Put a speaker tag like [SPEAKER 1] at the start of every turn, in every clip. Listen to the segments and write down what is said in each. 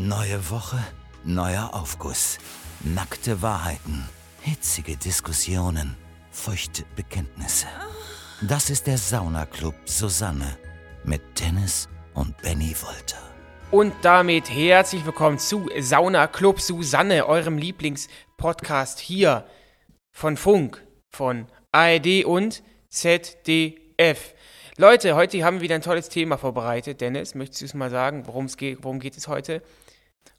[SPEAKER 1] Neue Woche, neuer Aufguss. Nackte Wahrheiten, hitzige Diskussionen, feuchte Bekenntnisse. Das ist der Saunaclub Susanne mit Dennis und Benny Wolter.
[SPEAKER 2] Und damit herzlich willkommen zu Sauna Club Susanne, eurem Lieblingspodcast hier von Funk, von ARD und ZDF. Leute, heute haben wir wieder ein tolles Thema vorbereitet. Dennis, möchtest du es mal sagen, worum geht es heute?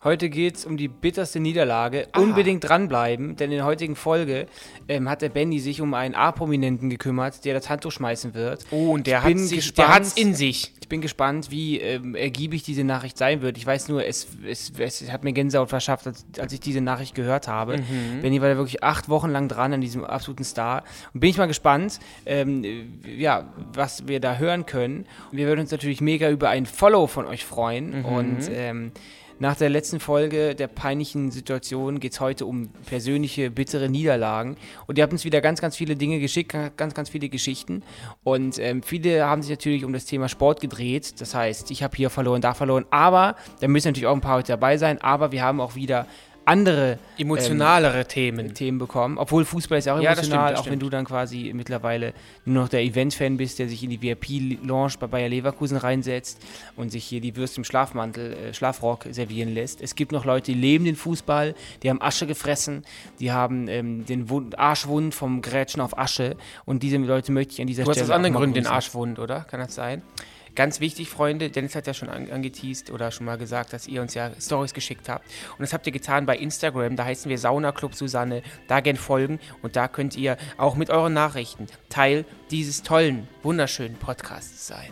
[SPEAKER 3] Heute geht es um die bitterste Niederlage. Aha. Unbedingt dranbleiben, denn in der heutigen Folge ähm, hat der Benny sich um einen A-Prominenten gekümmert, der das Handtuch schmeißen wird.
[SPEAKER 2] Oh, und der hat es in sich.
[SPEAKER 3] Ich bin gespannt, wie ähm, ergiebig diese Nachricht sein wird. Ich weiß nur, es, es, es hat mir Gänsehaut verschafft, als, als ich diese Nachricht gehört habe. Mhm. Benny war da wirklich acht Wochen lang dran an diesem absoluten Star. Und bin ich mal gespannt, ähm, ja, was wir da hören können. Wir würden uns natürlich mega über ein Follow von euch freuen. Mhm. Und ähm, nach der letzten Folge der peinlichen Situation geht es heute um persönliche, bittere Niederlagen. Und ihr habt uns wieder ganz, ganz viele Dinge geschickt, ganz, ganz viele Geschichten. Und ähm, viele haben sich natürlich um das Thema Sport gedreht. Das heißt, ich habe hier verloren, da verloren. Aber da müssen natürlich auch ein paar heute dabei sein. Aber wir haben auch wieder andere
[SPEAKER 2] emotionalere ähm, Themen.
[SPEAKER 3] Themen bekommen. Obwohl Fußball ist auch ja, emotional, stimmt, auch wenn du dann quasi mittlerweile nur noch der Event-Fan bist, der sich in die VIP-Lounge bei Bayer Leverkusen reinsetzt und sich hier die Würste im Schlafmantel, äh, Schlafrock servieren lässt. Es gibt noch Leute, die leben den Fußball, die haben Asche gefressen, die haben ähm, den Wund, Arschwund vom Grätschen auf Asche und diese Leute möchte ich an dieser
[SPEAKER 2] du
[SPEAKER 3] Stelle.
[SPEAKER 2] Du hast aus anderen Gründen den Arschwund, oder? Kann das sein? Ganz wichtig, Freunde, Dennis hat ja schon angeteased oder schon mal gesagt, dass ihr uns ja Stories geschickt habt. Und das habt ihr getan bei Instagram. Da heißen wir Sauna Club Susanne. Da gerne folgen und da könnt ihr auch mit euren Nachrichten Teil dieses tollen, wunderschönen Podcasts sein.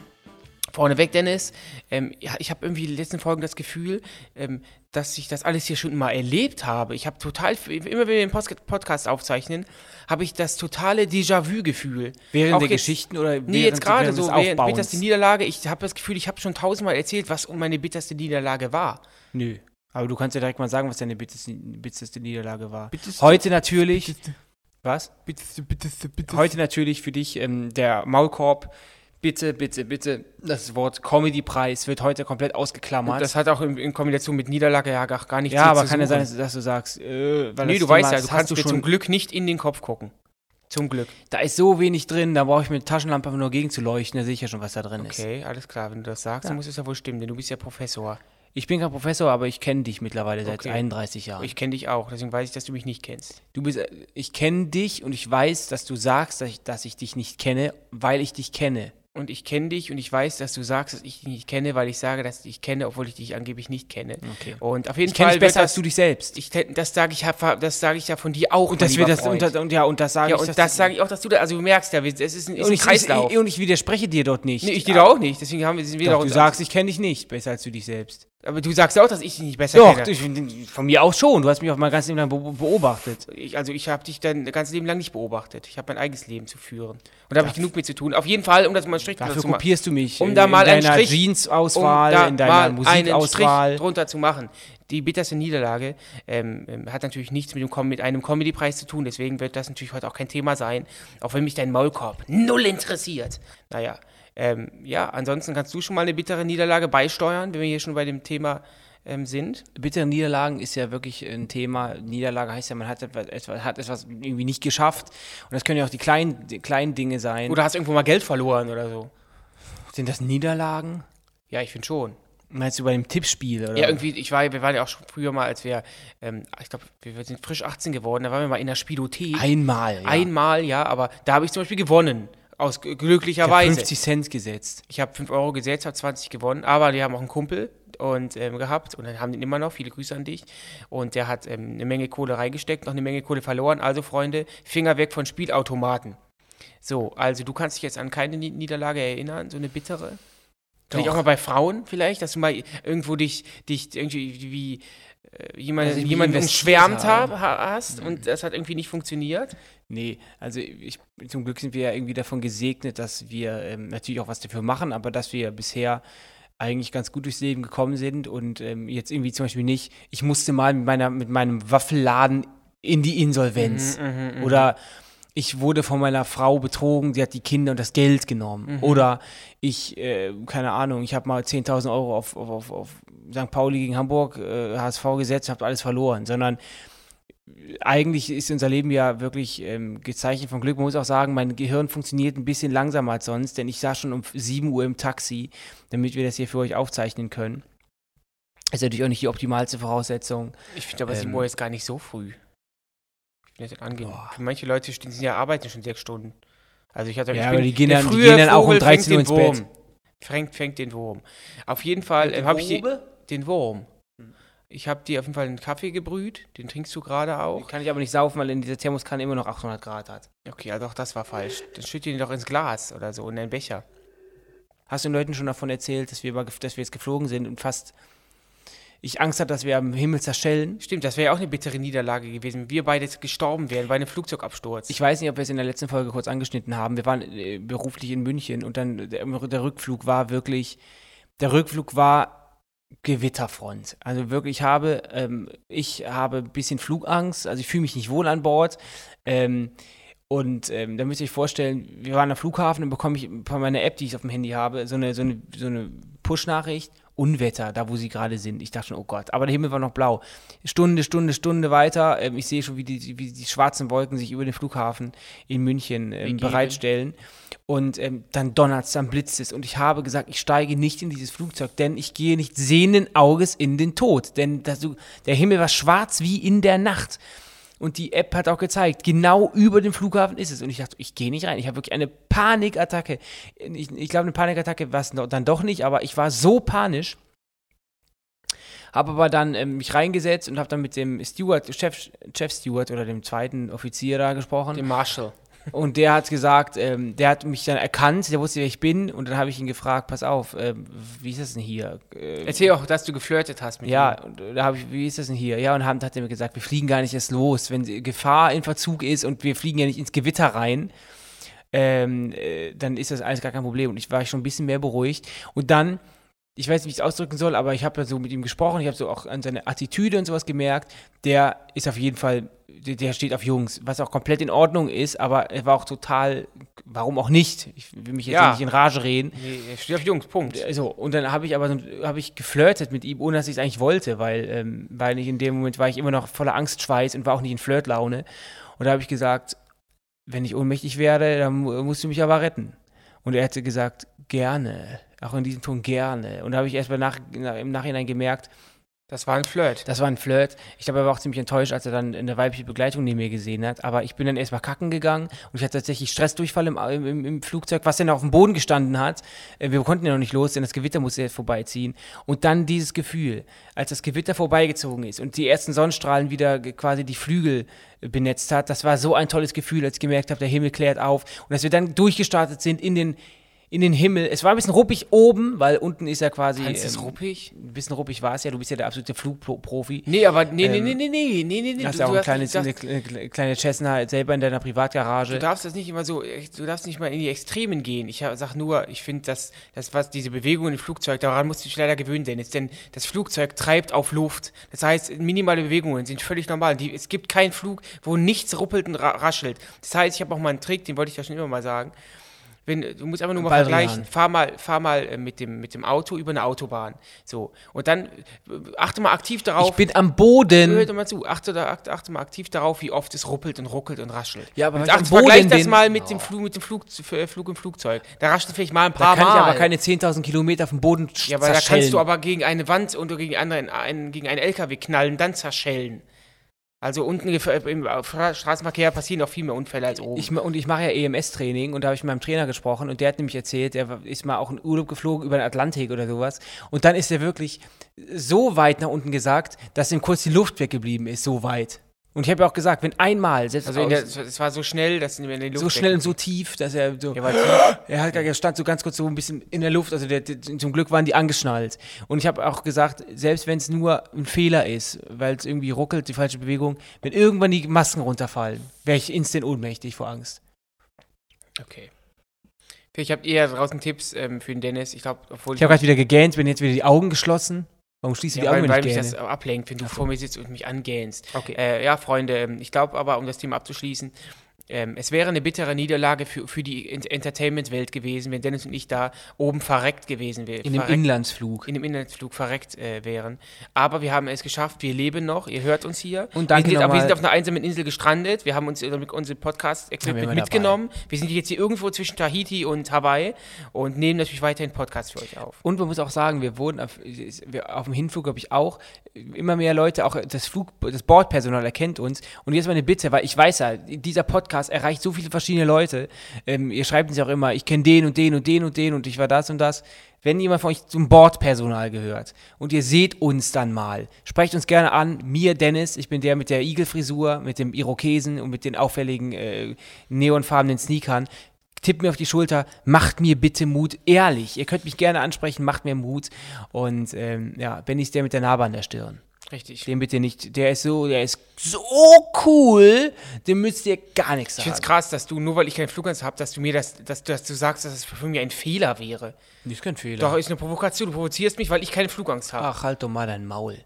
[SPEAKER 2] Vorneweg, Dennis, ähm, ja, ich habe irgendwie in den letzten Folgen das Gefühl, ähm, dass ich das alles hier schon mal erlebt habe. Ich habe total, immer wenn wir den Podcast aufzeichnen, habe ich das totale Déjà-vu-Gefühl.
[SPEAKER 3] Während Auch der jetzt, Geschichten oder
[SPEAKER 2] Nee, jetzt gerade so, während bitterste Niederlage. Ich habe das Gefühl, ich habe schon tausendmal erzählt, was meine bitterste Niederlage war.
[SPEAKER 3] Nö. Aber du kannst ja direkt mal sagen, was deine bitterste, bitterste Niederlage war. Bitterste, Heute natürlich. Bitterste, was? Bitterste, bitterste, bitterste. Heute natürlich für dich ähm, der Maulkorb bitte, bitte, bitte, das Wort Comedy-Preis wird heute komplett ausgeklammert. Und
[SPEAKER 2] das hat auch in, in Kombination mit Niederlage ja gar nichts
[SPEAKER 3] ja, zu Ja, aber kann ja sein, dass, du sagst, äh,
[SPEAKER 2] weil Nee, du weißt ja, du kannst du dir zum Glück nicht in den Kopf gucken. Zum Glück.
[SPEAKER 3] Da ist so wenig drin, da brauche ich mit Taschenlampe nur gegen zu leuchten, da sehe ich ja schon, was da drin
[SPEAKER 2] okay,
[SPEAKER 3] ist.
[SPEAKER 2] Okay, alles klar. Wenn du das sagst, ja. dann muss es ja wohl stimmen, denn du bist ja Professor.
[SPEAKER 3] Ich bin kein Professor, aber ich kenne dich mittlerweile seit okay. 31 Jahren.
[SPEAKER 2] Ich kenne dich auch, deswegen weiß ich, dass du mich nicht kennst.
[SPEAKER 3] Du bist, äh, ich kenne dich und ich weiß, dass du sagst, dass ich, dass ich dich nicht kenne, weil ich dich kenne
[SPEAKER 2] und ich kenne dich und ich weiß, dass du sagst, dass ich dich nicht kenne, weil ich sage, dass ich dich kenne, obwohl ich dich angeblich nicht kenne.
[SPEAKER 3] Okay.
[SPEAKER 2] Und auf jeden
[SPEAKER 3] ich
[SPEAKER 2] Fall
[SPEAKER 3] dich besser als du dich selbst.
[SPEAKER 2] Ich, das sage ich, das sage ich ja von dir auch.
[SPEAKER 3] Und das wird das und, und, ja und das sage
[SPEAKER 2] ja, ich. Und das sage ich auch, dass du da, also du merkst ja, es ist ein, ist ein Kreislauf.
[SPEAKER 3] und ich widerspreche dir dort nicht.
[SPEAKER 2] Nee, ich dir ja. auch nicht. Deswegen haben wir, sind wir
[SPEAKER 3] Doch, Du sagst, ich kenne dich nicht besser als du dich selbst.
[SPEAKER 2] Aber du sagst auch, dass ich dich nicht besser
[SPEAKER 3] Doch, kenne. Doch, von mir aus schon. Du hast mich auf mein ganzes Leben lang beobachtet.
[SPEAKER 2] Ich, also ich habe dich dein ganzes Leben lang nicht beobachtet. Ich habe mein eigenes Leben zu führen. Und da habe ich genug mit zu tun. Auf jeden Fall, um das mal einen Strich
[SPEAKER 3] Dafür kopierst du mich.
[SPEAKER 2] Um da mal
[SPEAKER 3] in
[SPEAKER 2] deiner
[SPEAKER 3] Jeans-Auswahl,
[SPEAKER 2] um in deiner Musikauswahl. drunter zu machen. Die bitterste Niederlage ähm, ähm, hat natürlich nichts mit, dem, mit einem Comedy-Preis zu tun. Deswegen wird das natürlich heute auch kein Thema sein. Auch wenn mich dein Maulkorb null interessiert. Naja, ähm, ja, ansonsten kannst du schon mal eine bittere Niederlage beisteuern, wenn wir hier schon bei dem Thema ähm, sind.
[SPEAKER 3] Bittere Niederlagen ist ja wirklich ein Thema. Niederlage heißt ja, man hat etwas, hat etwas irgendwie nicht geschafft. Und das können ja auch die kleinen, die kleinen Dinge sein.
[SPEAKER 2] Oder hast irgendwo mal Geld verloren oder so.
[SPEAKER 3] Sind das Niederlagen?
[SPEAKER 2] Ja, ich finde schon.
[SPEAKER 3] Meinst du bei dem Tippspiel? Oder?
[SPEAKER 2] Ja, irgendwie, ich war, wir waren ja auch schon früher mal, als wir, ähm, ich glaube, wir sind frisch 18 geworden, da waren wir mal in der Spielothek.
[SPEAKER 3] Einmal,
[SPEAKER 2] ja. Einmal, ja, aber da habe ich zum Beispiel gewonnen. Aus glücklicherweise. Ich
[SPEAKER 3] 50 Cent gesetzt.
[SPEAKER 2] Ich habe 5 Euro gesetzt, habe 20 gewonnen, aber die haben auch einen Kumpel und ähm, gehabt und dann haben den immer noch. Viele Grüße an dich. Und der hat ähm, eine Menge Kohle reingesteckt, noch eine Menge Kohle verloren. Also, Freunde, Finger weg von Spielautomaten. So, also du kannst dich jetzt an keine Niederlage erinnern, so eine bittere? Vielleicht auch mal bei Frauen vielleicht, dass du mal irgendwo dich, dich irgendwie wie jemand, also jemanden umschwärmt habe. hast und das hat irgendwie nicht funktioniert?
[SPEAKER 3] Nee, also ich, zum Glück sind wir ja irgendwie davon gesegnet, dass wir ähm, natürlich auch was dafür machen, aber dass wir bisher eigentlich ganz gut durchs Leben gekommen sind und ähm, jetzt irgendwie zum Beispiel nicht, ich musste mal mit, meiner, mit meinem Waffelladen in die Insolvenz. Mhm, mh, mh. Oder ich wurde von meiner Frau betrogen, sie hat die Kinder und das Geld genommen. Oder ich, äh, keine Ahnung, ich habe mal 10.000 Euro auf, auf, auf, auf St. Pauli gegen Hamburg, äh, HSV gesetzt, habe alles verloren. Sondern eigentlich ist unser Leben ja wirklich ähm, gezeichnet von Glück. Man muss auch sagen, mein Gehirn funktioniert ein bisschen langsamer als sonst, denn ich saß schon um 7 Uhr im Taxi, damit wir das hier für euch aufzeichnen können. Ist natürlich auch nicht die optimalste Voraussetzung.
[SPEAKER 2] Ich finde aber
[SPEAKER 3] Ähm,
[SPEAKER 2] 7 Uhr ist gar nicht so früh. Ich finde das angenehm. Für manche Leute stehen, sind ja arbeiten schon sechs Stunden. Also ich hatte
[SPEAKER 3] Ja,
[SPEAKER 2] ich
[SPEAKER 3] aber
[SPEAKER 2] bin-
[SPEAKER 3] die gehen dann- die gehen dann auch um
[SPEAKER 2] Vogel
[SPEAKER 3] 13 Uhr
[SPEAKER 2] fängt den
[SPEAKER 3] ins
[SPEAKER 2] Wurm. Fängt, fängt den Wurm. Auf jeden Fall äh, habe ich die, den Wurm.
[SPEAKER 3] Hm.
[SPEAKER 2] Ich habe dir auf jeden Fall einen Kaffee gebrüht, den trinkst du gerade auch.
[SPEAKER 3] Kann ich aber nicht saufen, weil in dieser Thermoskanne immer noch 800 Grad hat.
[SPEAKER 2] Okay, also auch das war falsch. Dann schütt den doch ins Glas oder so, in einen Becher.
[SPEAKER 3] Hast du den Leuten schon davon erzählt, dass wir, dass wir jetzt geflogen sind und fast ich Angst hatte, dass wir am Himmel zerschellen?
[SPEAKER 2] Stimmt, das wäre ja auch eine bittere Niederlage gewesen, wenn wir beide gestorben wären bei einem Flugzeugabsturz.
[SPEAKER 3] Ich weiß nicht, ob wir es in der letzten Folge kurz angeschnitten haben. Wir waren äh, beruflich in München und dann der, der Rückflug war wirklich, der Rückflug war Gewitterfront. Also wirklich, ich habe, ähm, ich habe ein bisschen Flugangst, also ich fühle mich nicht wohl an Bord. Ähm, und ähm, da müsst ihr euch vorstellen, wir waren am Flughafen und bekomme ich von meiner App, die ich auf dem Handy habe, so eine, so eine, so eine Push-Nachricht, Unwetter, da wo sie gerade sind. Ich dachte schon, oh Gott, aber der Himmel war noch blau. Stunde, Stunde, Stunde weiter. Ähm, ich sehe schon, wie die, wie die schwarzen Wolken sich über den Flughafen in München ähm, bereitstellen. Und ähm, dann donnert es, dann blitzt es. Und ich habe gesagt, ich steige nicht in dieses Flugzeug, denn ich gehe nicht sehenden Auges in den Tod. Denn das, der Himmel war schwarz wie in der Nacht. Und die App hat auch gezeigt, genau über dem Flughafen ist es. Und ich dachte, ich gehe nicht rein. Ich habe wirklich eine Panikattacke. Ich, ich glaube, eine Panikattacke war es dann doch nicht, aber ich war so panisch. Habe aber dann ähm, mich reingesetzt und habe dann mit dem Steward, Chef, Chef Steward oder dem zweiten Offizier da gesprochen.
[SPEAKER 2] Dem Marshall.
[SPEAKER 3] Und der hat gesagt, ähm, der hat mich dann erkannt, der wusste, wer ich bin. Und dann habe ich ihn gefragt, pass auf, ähm, wie ist das denn hier? Äh,
[SPEAKER 2] Erzähl auch, dass du geflirtet hast mit
[SPEAKER 3] ja,
[SPEAKER 2] ihm.
[SPEAKER 3] und da habe ich, wie ist das denn hier? Ja, und haben, hat er mir gesagt, wir fliegen gar nicht erst los, wenn Gefahr in Verzug ist und wir fliegen ja nicht ins Gewitter rein, ähm, äh, dann ist das alles gar kein Problem. Und ich war schon ein bisschen mehr beruhigt. Und dann, ich weiß nicht, wie ich es ausdrücken soll, aber ich habe so mit ihm gesprochen, ich habe so auch an seine Attitüde und sowas gemerkt, der ist auf jeden Fall, der, steht auf Jungs, was auch komplett in Ordnung ist, aber er war auch total, warum auch nicht? Ich will mich jetzt
[SPEAKER 2] Ja.
[SPEAKER 3] nicht in Rage reden.
[SPEAKER 2] Nee, er steht auf Jungs, Punkt.
[SPEAKER 3] So, und dann habe ich aber so, habe ich geflirtet mit ihm, ohne dass ich es eigentlich wollte, weil, ähm, weil ich in dem Moment war ich immer noch voller Angstschweiß und war auch nicht in Flirtlaune. Und da habe ich gesagt, wenn ich ohnmächtig werde, dann mu- musst du mich aber retten. Und er hätte gesagt, gerne. Auch in diesem Ton gerne. Und da habe ich erst mal nach, im Nachhinein gemerkt,
[SPEAKER 2] Das war ein Flirt.
[SPEAKER 3] das war ein Flirt. Ich glaube, er war auch ziemlich enttäuscht, als er dann eine weibliche Begleitung neben mir gesehen hat. Aber ich bin dann erstmal kacken gegangen und ich hatte tatsächlich Stressdurchfall im, im, im Flugzeug, was dann auf dem Boden gestanden hat. Äh, Wir konnten ja noch nicht los, denn das Gewitter musste jetzt vorbeiziehen. Und dann dieses Gefühl, als das Gewitter vorbeigezogen ist und die ersten Sonnenstrahlen wieder quasi die Flügel äh, benetzt hat, das war so ein tolles Gefühl, als ich gemerkt habe, der Himmel klärt auf und dass wir dann durchgestartet sind in den in den Himmel. Es war ein bisschen ruppig oben, weil unten ist ja quasi.
[SPEAKER 2] Hans ist
[SPEAKER 3] ähm,
[SPEAKER 2] ruppig?
[SPEAKER 3] Ein bisschen ruppig war es ja. Du bist ja der absolute Flugprofi.
[SPEAKER 2] Nee, aber nee, nee,
[SPEAKER 3] Ähm,
[SPEAKER 2] nee, nee, nee, nee, nee, nee.
[SPEAKER 3] Du hast
[SPEAKER 2] du,
[SPEAKER 3] ja auch ein kleines, eine
[SPEAKER 2] darfst,
[SPEAKER 3] kle- kleine Cessna selber in deiner Privatgarage.
[SPEAKER 2] du darfst das nicht immer so, du darfst nicht mal in die Extremen gehen. Ich sag nur, ich finde, dass das, was diese Bewegung im Flugzeug, daran musst du dich leider gewöhnen, Dennis, denn das Flugzeug treibt auf Luft. Das heißt, minimale Bewegungen sind völlig normal. Die, es gibt keinen Flug, wo nichts ruppelt und ra raschelt. Das heißt, ich habe auch mal einen Trick, den wollte ich ja schon immer mal sagen. Wenn, du musst einfach nur mal vergleichen. Fahr mal, fahr mal äh, mit, dem, mit dem Auto über eine Autobahn. So. Und dann äh, achte mal aktiv darauf.
[SPEAKER 3] ich bin am Boden.
[SPEAKER 2] Hör doch mal zu. Achte, da, achte, achte mal aktiv darauf, wie oft es ruppelt und ruckelt und raschelt.
[SPEAKER 3] Ja, aber
[SPEAKER 2] und
[SPEAKER 3] ich
[SPEAKER 2] achte, vergleich
[SPEAKER 3] Boden
[SPEAKER 2] das mal mit dem Flug, mit dem Flug, F- Flug im Flugzeug. Da raschelt vielleicht mal ein
[SPEAKER 3] Da
[SPEAKER 2] paar
[SPEAKER 3] kann ich
[SPEAKER 2] Mal.
[SPEAKER 3] aber keine 10.000 Kilometer vom Boden sch-
[SPEAKER 2] ja, aber da
[SPEAKER 3] zerschellen.
[SPEAKER 2] kannst du aber gegen eine Wand und gegen, anderen, einen, gegen einen LKW knallen, dann zerschellen. Also unten gef- im Straßenverkehr passieren auch viel mehr Unfälle als oben.
[SPEAKER 3] Ich, und ich mache ja EMS-Training und da habe ich mit meinem Trainer gesprochen und der hat nämlich erzählt, war- ist mal auch in Urlaub geflogen über den Atlantik oder sowas. Und dann ist er wirklich so weit nach unten gesagt, dass ihm kurz die Luft weggeblieben ist, so weit. Und ich habe ja auch gesagt, wenn einmal, selbst
[SPEAKER 2] also der, es war so schnell, dass in die Luft
[SPEAKER 3] so schnell und so tief, dass er so.
[SPEAKER 2] Ja, weil tief-
[SPEAKER 3] Er, hat, er stand so ganz kurz so ein bisschen in der Luft, also der, der, zum Glück waren die angeschnallt. Und ich habe auch gesagt, selbst wenn es nur ein Fehler ist, weil es irgendwie ruckelt, die falsche Bewegung, wenn irgendwann die Masken runterfallen, wäre ich instant ohnmächtig vor Angst.
[SPEAKER 2] Okay. Vielleicht habt ihr ja draußen Tipps ähm, für den Dennis. Ich glaube, obwohl
[SPEAKER 3] Ich habe gerade wieder gegähnt, bin jetzt wieder die Augen geschlossen. Warum schließt du die
[SPEAKER 2] ja,
[SPEAKER 3] Augen,
[SPEAKER 2] weil,
[SPEAKER 3] wenn
[SPEAKER 2] weil
[SPEAKER 3] ich
[SPEAKER 2] mich das ablenkt, wenn du vor mir sitzt und mich angähnst.
[SPEAKER 3] Okay.
[SPEAKER 2] Äh, ja, Freunde, ähm, ich glaube aber, um das Thema abzuschließen, ähm, es wäre eine bittere Niederlage für, für die Entertainment-Welt gewesen, wenn Dennis und ich da oben verreckt gewesen wären.
[SPEAKER 3] In dem Inlandsflug.
[SPEAKER 2] In dem Inlandsflug verreckt äh, wären. Aber wir haben es geschafft, wir leben noch, ihr hört uns hier.
[SPEAKER 3] Und danke
[SPEAKER 2] wir, sind, wir sind auf einer einsamen Insel gestrandet, wir haben uns äh, unser Podcast-Equipment mitgenommen. Wir sind jetzt hier irgendwo zwischen Tahiti und Hawaii und nehmen natürlich weiterhin Podcasts für euch auf.
[SPEAKER 3] Und man muss auch sagen, wir wurden auf, auf dem Hinflug, glaube ich, auch immer mehr Leute, auch das Flug, das Bordpersonal erkennt uns. Und jetzt mal eine Bitte, weil ich weiß ja, dieser Podcast erreicht so viele verschiedene Leute. Ähm, ihr schreibt uns ja auch immer, ich kenne den und den und den und den und ich war das und das. Wenn jemand von euch zum Bordpersonal gehört und ihr seht uns dann mal, sprecht uns gerne an. Mir, Dennis, ich bin der mit der Igelfrisur, mit dem Irokesen und mit den auffälligen äh, neonfarbenen Sneakern. Tippt mir auf die Schulter, macht mir bitte Mut, ehrlich. Ihr könnt mich gerne ansprechen, macht mir Mut. Und ähm, ja, Benny ist der mit der Narbe an der Stirn.
[SPEAKER 2] Richtig.
[SPEAKER 3] Den bitte nicht, der ist so, der ist so cool, dem müsst ihr gar nichts
[SPEAKER 2] Ich
[SPEAKER 3] sagen.
[SPEAKER 2] finde es krass, dass du, nur weil ich keine Flugangst habe, dass du mir das, dass, dass du sagst, dass das für mich ein Fehler wäre.
[SPEAKER 3] Das ist kein Fehler.
[SPEAKER 2] Doch, ist eine Provokation. Du provozierst mich, weil ich keine Flugangst habe.
[SPEAKER 3] Ach, halt doch mal dein Maul.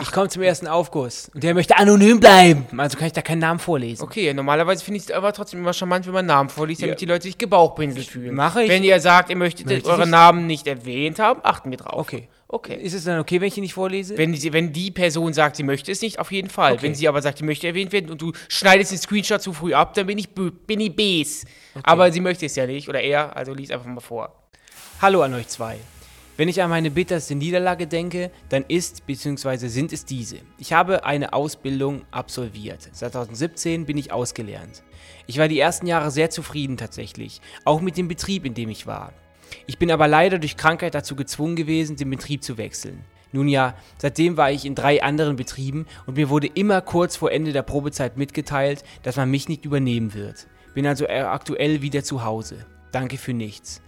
[SPEAKER 3] Ich komme zum ersten Aufguss und der möchte anonym bleiben. Also kann ich da keinen Namen vorlesen.
[SPEAKER 2] Okay, normalerweise finde ich es aber trotzdem immer charmant, wenn man Namen vorliest, damit die Leute sich gebauchpinselt fühlen.
[SPEAKER 3] Mache ich.
[SPEAKER 2] Wenn ihr sagt, ihr möchtet
[SPEAKER 3] Möchte
[SPEAKER 2] eure
[SPEAKER 3] ich.
[SPEAKER 2] Namen nicht erwähnt haben, achten wir drauf.
[SPEAKER 3] Okay.
[SPEAKER 2] Okay.
[SPEAKER 3] Ist es dann okay, wenn ich ihn nicht vorlese?
[SPEAKER 2] Wenn die, wenn die Person sagt, sie möchte es nicht, auf jeden Fall.
[SPEAKER 3] Okay.
[SPEAKER 2] Wenn sie aber sagt, sie möchte erwähnt werden und du schneidest den Screenshot zu früh ab, dann bin ich, bin ich Bes. Aber sie möchte es ja nicht, oder er, also lies einfach mal vor.
[SPEAKER 3] Hallo an euch zwei. Wenn ich an meine bitterste Niederlage denke, dann ist bzw. sind es diese. Ich habe eine Ausbildung absolviert. 2017 bin ich ausgelernt. Ich war die ersten Jahre sehr zufrieden tatsächlich, auch mit dem Betrieb, in dem ich war. Ich bin aber leider durch Krankheit dazu gezwungen gewesen, den Betrieb zu wechseln. Nun ja, seitdem war ich in drei anderen Betrieben und mir wurde immer kurz vor Ende der Probezeit mitgeteilt, dass man mich nicht übernehmen wird. Bin also äh, aktuell wieder zu Hause. Danke für nichts.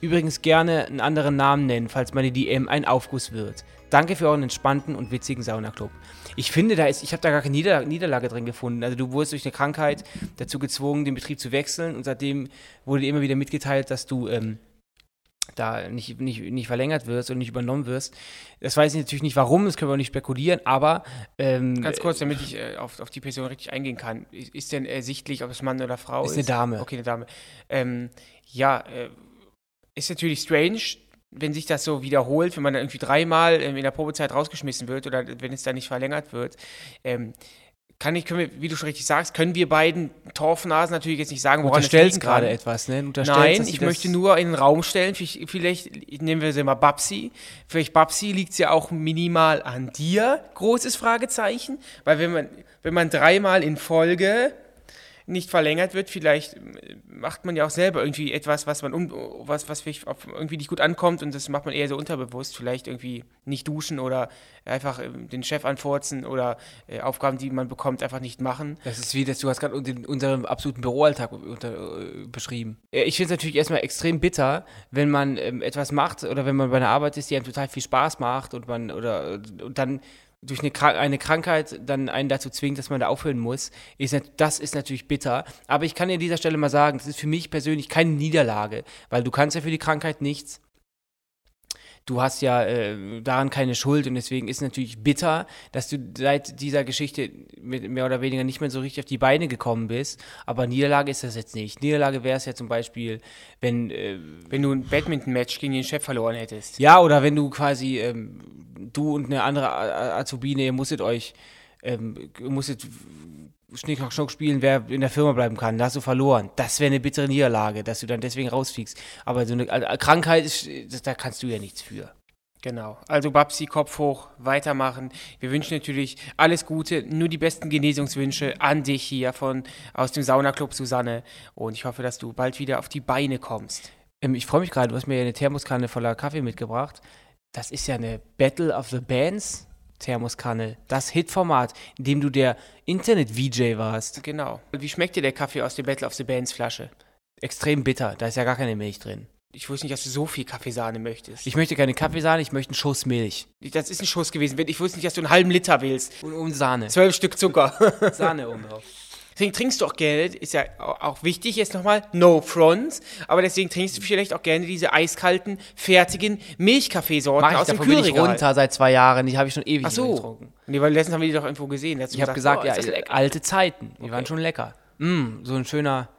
[SPEAKER 3] Übrigens gerne einen anderen Namen nennen, falls meine DM ein Aufguss wird. Danke für euren entspannten und witzigen Saunaclub. Ich finde, da ist, ich habe da gar keine Nieder Niederlage drin gefunden. Also du wurdest durch eine Krankheit dazu gezwungen, den Betrieb zu wechseln und seitdem wurde dir immer wieder mitgeteilt, dass du ähm, da nicht, nicht, nicht verlängert wirst und nicht übernommen wirst. Das weiß ich natürlich nicht warum, das können wir auch nicht spekulieren, aber ähm,
[SPEAKER 2] Ganz kurz, damit ich äh, auf, auf die Person richtig eingehen kann. Ist, denn ersichtlich, ob es Mann oder Frau ist?
[SPEAKER 3] Ist eine Dame.
[SPEAKER 2] Okay, eine Dame. Ähm, ja, äh, ist natürlich strange, wenn sich das so wiederholt, wenn man dann irgendwie dreimal ähm, in der Probezeit rausgeschmissen wird oder wenn es dann nicht verlängert wird. Ähm, kann ich, können wir, wie du schon richtig sagst, können wir beiden Torfnasen natürlich jetzt nicht sagen, woran es liegen
[SPEAKER 3] gerade etwas, ne?
[SPEAKER 2] Nein, ich möchte nur in den Raum stellen, vielleicht, vielleicht nehmen wir sie mal Babsi. Vielleicht Babsi liegt es ja auch minimal an dir, großes Fragezeichen. Weil wenn man, wenn man dreimal in Folge nicht verlängert wird, vielleicht äh, macht man ja auch selber irgendwie etwas, was man was, was irgendwie nicht gut ankommt und das macht man eher so unterbewusst. Vielleicht irgendwie nicht duschen oder einfach äh, den Chef anfurzen oder äh, Aufgaben, die man bekommt, einfach nicht machen.
[SPEAKER 3] Das ist wie, das, du hast gerade unseren absoluten Büroalltag unter, beschrieben. Ich finde es natürlich erstmal extrem bitter, wenn man ähm, etwas macht oder wenn man bei einer Arbeit ist, die einem total viel Spaß macht und man oder und dann durch eine, eine Krankheit dann einen dazu zwingt, dass man da aufhören muss, ist, das ist natürlich bitter. Aber ich kann dir an dieser Stelle mal sagen, das ist für mich persönlich keine Niederlage, weil du kannst ja für die Krankheit nichts. Du hast ja äh, daran keine Schuld und deswegen ist es natürlich bitter, dass du seit dieser Geschichte mit mehr oder weniger nicht mehr so richtig auf die Beine gekommen bist. Aber Niederlage ist das jetzt nicht. Niederlage wäre es ja zum Beispiel, wenn äh,
[SPEAKER 2] Wenn du ein Badminton-Match gegen den Chef verloren hättest.
[SPEAKER 3] ja, oder wenn du quasi, ähm, du und eine andere Azubine, ihr musstet euch, ähm, musstet Schnick, Schnack, Schnuck spielen, wer in der Firma bleiben kann. Da hast du verloren. Das wäre eine bittere Niederlage, dass du dann deswegen rausfliegst. Aber so eine äh, Krankheit, ist, da kannst du ja nichts für.
[SPEAKER 2] Genau. Also Babsi, Kopf hoch, weitermachen. Wir wünschen natürlich alles Gute, nur die besten Genesungswünsche an dich hier von aus dem Saunaclub Susanne. Und ich hoffe, dass du bald wieder auf die Beine kommst.
[SPEAKER 3] Ähm, ich freue mich gerade, du hast mir ja eine Thermoskanne voller Kaffee mitgebracht. Das ist ja eine Battle of the Bands Thermoskanne. Das Hitformat, in dem du der Internet-VJ warst.
[SPEAKER 2] Genau. Wie schmeckt dir der Kaffee aus der Battle of the Bands Flasche?
[SPEAKER 3] Extrem bitter. Da ist ja gar keine Milch drin.
[SPEAKER 2] Ich wusste nicht, dass du so viel Kaffeesahne möchtest.
[SPEAKER 3] Ich möchte keine Kaffeesahne, ich möchte einen Schuss Milch.
[SPEAKER 2] das ist ein Schuss gewesen. Ich wusste nicht, dass du einen halben Liter willst.
[SPEAKER 3] Und, und Sahne.
[SPEAKER 2] Zwölf Stück Zucker.
[SPEAKER 3] Sahne oben drauf.
[SPEAKER 2] Deswegen trinkst du auch gerne, ist ja au- auch wichtig jetzt nochmal, no front, aber deswegen trinkst du vielleicht auch gerne diese eiskalten, fertigen Milchkaffeesorten aus dem
[SPEAKER 3] davon bin ich
[SPEAKER 2] Kühlregal.
[SPEAKER 3] runter seit zwei Jahren. Die habe ich schon ewig
[SPEAKER 2] Ach
[SPEAKER 3] nicht
[SPEAKER 2] so.
[SPEAKER 3] getrunken.
[SPEAKER 2] Nee, weil letztens haben wir die doch irgendwo gesehen.
[SPEAKER 3] Ich habe
[SPEAKER 2] gesagt, oh,
[SPEAKER 3] ja, alte Zeiten. Die
[SPEAKER 2] Okay.
[SPEAKER 3] waren schon lecker. Mm, so ein schöner.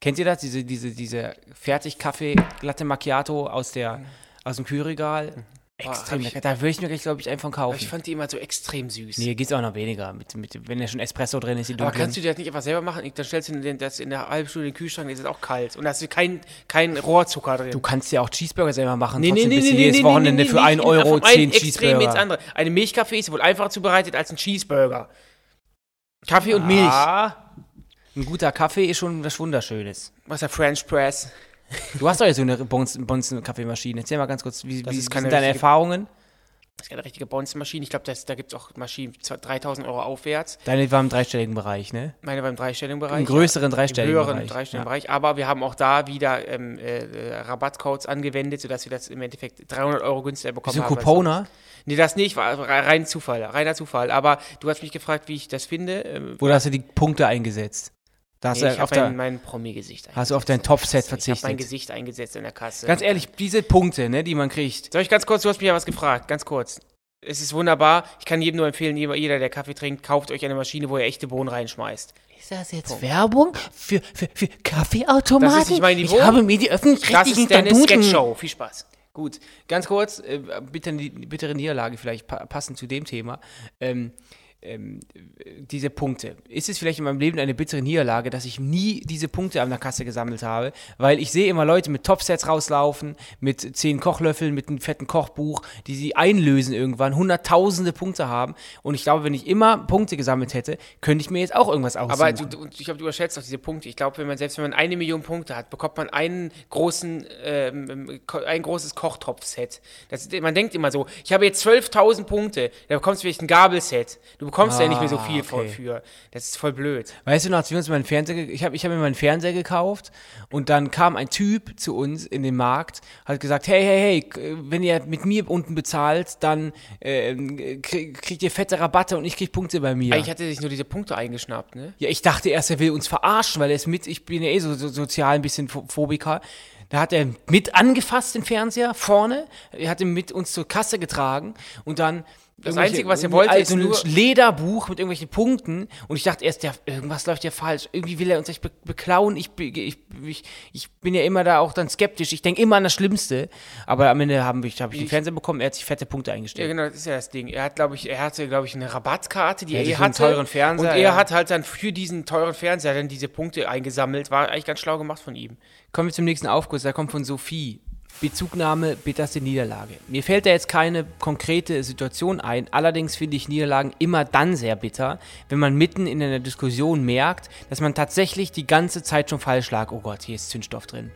[SPEAKER 3] Kennt ihr das? Diese, diese, diese Fertig-Kaffee Latte Macchiato aus, der, aus dem Kühlregal. Extrem lecker. Da würde ich mir gleich, glaube ich, einfach
[SPEAKER 2] Aber
[SPEAKER 3] kaufen.
[SPEAKER 2] ich fand die immer so extrem süß.
[SPEAKER 3] nee, geht's auch noch weniger. Mit, mit, wenn ja schon Espresso drin ist, die
[SPEAKER 2] Aber
[SPEAKER 3] dunklen.
[SPEAKER 2] kannst du dir das nicht einfach selber machen? Dann stellst du den- das in der halben Stunde in den Kühlschrank, ist es auch kalt. Und da hast du kein, kein Rohrzucker drin.
[SPEAKER 3] Du kannst ja auch Cheeseburger selber machen.
[SPEAKER 2] Nee,
[SPEAKER 3] trotzdem
[SPEAKER 2] nee, nee, nee,
[SPEAKER 3] jedes
[SPEAKER 2] nee,
[SPEAKER 3] Wochenende
[SPEAKER 2] nee,
[SPEAKER 3] für
[SPEAKER 2] nee,
[SPEAKER 3] 1
[SPEAKER 2] nee,
[SPEAKER 3] Euro
[SPEAKER 2] vom
[SPEAKER 3] 10
[SPEAKER 2] einen Extrem ins
[SPEAKER 3] Cheeseburger.
[SPEAKER 2] andere. Eine Milchkaffee ist wohl einfacher zubereitet als ein Cheeseburger. Kaffee und Milch.
[SPEAKER 3] Ah, ein guter Kaffee ist schon was Wunderschönes.
[SPEAKER 2] Was ist der French Press?
[SPEAKER 3] Du hast doch jetzt so eine Bonzen-Kaffeemaschine. Erzähl mal ganz kurz, wie,
[SPEAKER 2] Das
[SPEAKER 3] wie sind deine
[SPEAKER 2] richtige-
[SPEAKER 3] Erfahrungen?
[SPEAKER 2] Das ist keine richtige Bonzenmaschine. Ich glaube, da gibt es auch Maschinen 3000 Euro aufwärts.
[SPEAKER 3] Deine war im dreistelligen Bereich, ne?
[SPEAKER 2] Meine beim dreistelligen Bereich.
[SPEAKER 3] Im größeren
[SPEAKER 2] ja.
[SPEAKER 3] dreistelligen
[SPEAKER 2] Im höheren
[SPEAKER 3] Bereich,
[SPEAKER 2] dreistelligen
[SPEAKER 3] ja.
[SPEAKER 2] Bereich. Aber wir haben auch da wieder ähm, äh, äh, Rabattcodes angewendet, sodass wir das im Endeffekt 300 Euro günstiger bekommen
[SPEAKER 3] Bist
[SPEAKER 2] haben. als
[SPEAKER 3] Couponer?
[SPEAKER 2] Nee, das nicht, war rein Zufall, reiner Zufall. Aber du hast mich gefragt, wie ich das finde. Ähm,
[SPEAKER 3] Oder hast du die Punkte eingesetzt? Da hast
[SPEAKER 2] nee,
[SPEAKER 3] du
[SPEAKER 2] ich
[SPEAKER 3] auf
[SPEAKER 2] habe mein, mein Promi-Gesicht
[SPEAKER 3] hast du auf dein Topset
[SPEAKER 2] Ich habe mein
[SPEAKER 3] verzichtet.
[SPEAKER 2] Gesicht eingesetzt in der Kasse.
[SPEAKER 3] Ganz ehrlich, diese Punkte, ne, die man kriegt.
[SPEAKER 2] Soll ich ganz kurz, du hast mich ja was gefragt, ganz kurz. Es ist wunderbar. Ich kann jedem nur empfehlen, jeder, der Kaffee trinkt, kauft euch eine Maschine, wo ihr echte Bohnen reinschmeißt.
[SPEAKER 3] Ist das jetzt Werbung für, für, für Kaffeeautomaten?
[SPEAKER 2] Das ist nicht mein Niveau.
[SPEAKER 3] Ich habe mir die
[SPEAKER 2] Das
[SPEAKER 3] öffentlich-rechtlichen
[SPEAKER 2] ist deine Sketchshow. Viel Spaß.
[SPEAKER 3] Gut, ganz kurz, äh, bitte, bittere Niederlage vielleicht pa passend zu dem Thema. Ähm, ähm, diese Punkte. Ist es vielleicht in meinem Leben eine bittere Niederlage, dass ich nie diese Punkte an der Kasse gesammelt habe? Weil ich sehe immer Leute mit Topsets rauslaufen, mit zehn Kochlöffeln, mit einem fetten Kochbuch, die sie einlösen irgendwann, hunderttausende Punkte haben. Und ich glaube, wenn ich immer Punkte gesammelt hätte, könnte ich mir jetzt auch irgendwas aussuchen.
[SPEAKER 2] Aber du, du, ich glaube, du überschätzt doch diese Punkte. Ich glaube, wenn man selbst wenn man eine Million Punkte hat, bekommt man einen großen, ähm, ein großes Kochtopf-Set. Das, man denkt immer so, ich habe jetzt 12.000 Punkte, da bekommst du vielleicht ein Gabelset. Du bekommst ja nicht mehr so
[SPEAKER 3] Ah,
[SPEAKER 2] viel
[SPEAKER 3] okay.
[SPEAKER 2] für, für. Das ist voll blöd.
[SPEAKER 3] Weißt du noch, als wir uns meinen Fernseher, ich habe ich hab mir meinen Fernseher gekauft und dann kam ein Typ zu uns in den Markt, hat gesagt, hey, hey, hey, wenn ihr mit mir unten bezahlt, dann krieg, kriegt ihr fette Rabatte und ich krieg Punkte bei mir.
[SPEAKER 2] Eigentlich hat er sich nur diese Punkte eingeschnappt, ne?
[SPEAKER 3] ja, ich dachte erst, er will uns verarschen, weil er ist mit, ich bin ja eh so, so sozial ein bisschen Pho- Phobiker. Da hat er mit angefasst den Fernseher vorne, er hat ihn mit uns zur Kasse getragen und dann
[SPEAKER 2] Das Einzige, was er wollte, ist nur-
[SPEAKER 3] Lederbuch mit irgendwelchen Punkten und ich dachte erst, der, irgendwas läuft ja falsch. Irgendwie will er uns echt be beklauen. Ich, ich, ich, ich bin ja immer da auch dann skeptisch. Ich denke immer an das Schlimmste. Aber am Ende habe ich, hab ich den Fernseher bekommen, er hat sich fette Punkte
[SPEAKER 2] Ja,
[SPEAKER 3] eingestellt.
[SPEAKER 2] genau, das ist ja das Ding. Er hat, glaube ich, er hatte, glaube ich, eine Rabattkarte, die
[SPEAKER 3] Ja,
[SPEAKER 2] er
[SPEAKER 3] die
[SPEAKER 2] eh hatte.
[SPEAKER 3] teuren Fernseher,
[SPEAKER 2] und er
[SPEAKER 3] ja.
[SPEAKER 2] hat halt dann für diesen teuren Fernseher dann diese Punkte eingesammelt. War eigentlich ganz schlau gemacht von ihm.
[SPEAKER 3] Kommen wir zum nächsten Aufguss. Der kommt von Sophie. Bezugnahme, bitterste Niederlage. Mir fällt da jetzt keine konkrete Situation ein. Allerdings finde ich Niederlagen immer dann sehr bitter, wenn man mitten in einer Diskussion merkt, dass man tatsächlich die ganze Zeit schon falsch lag. Oh Gott, hier ist Zündstoff drin.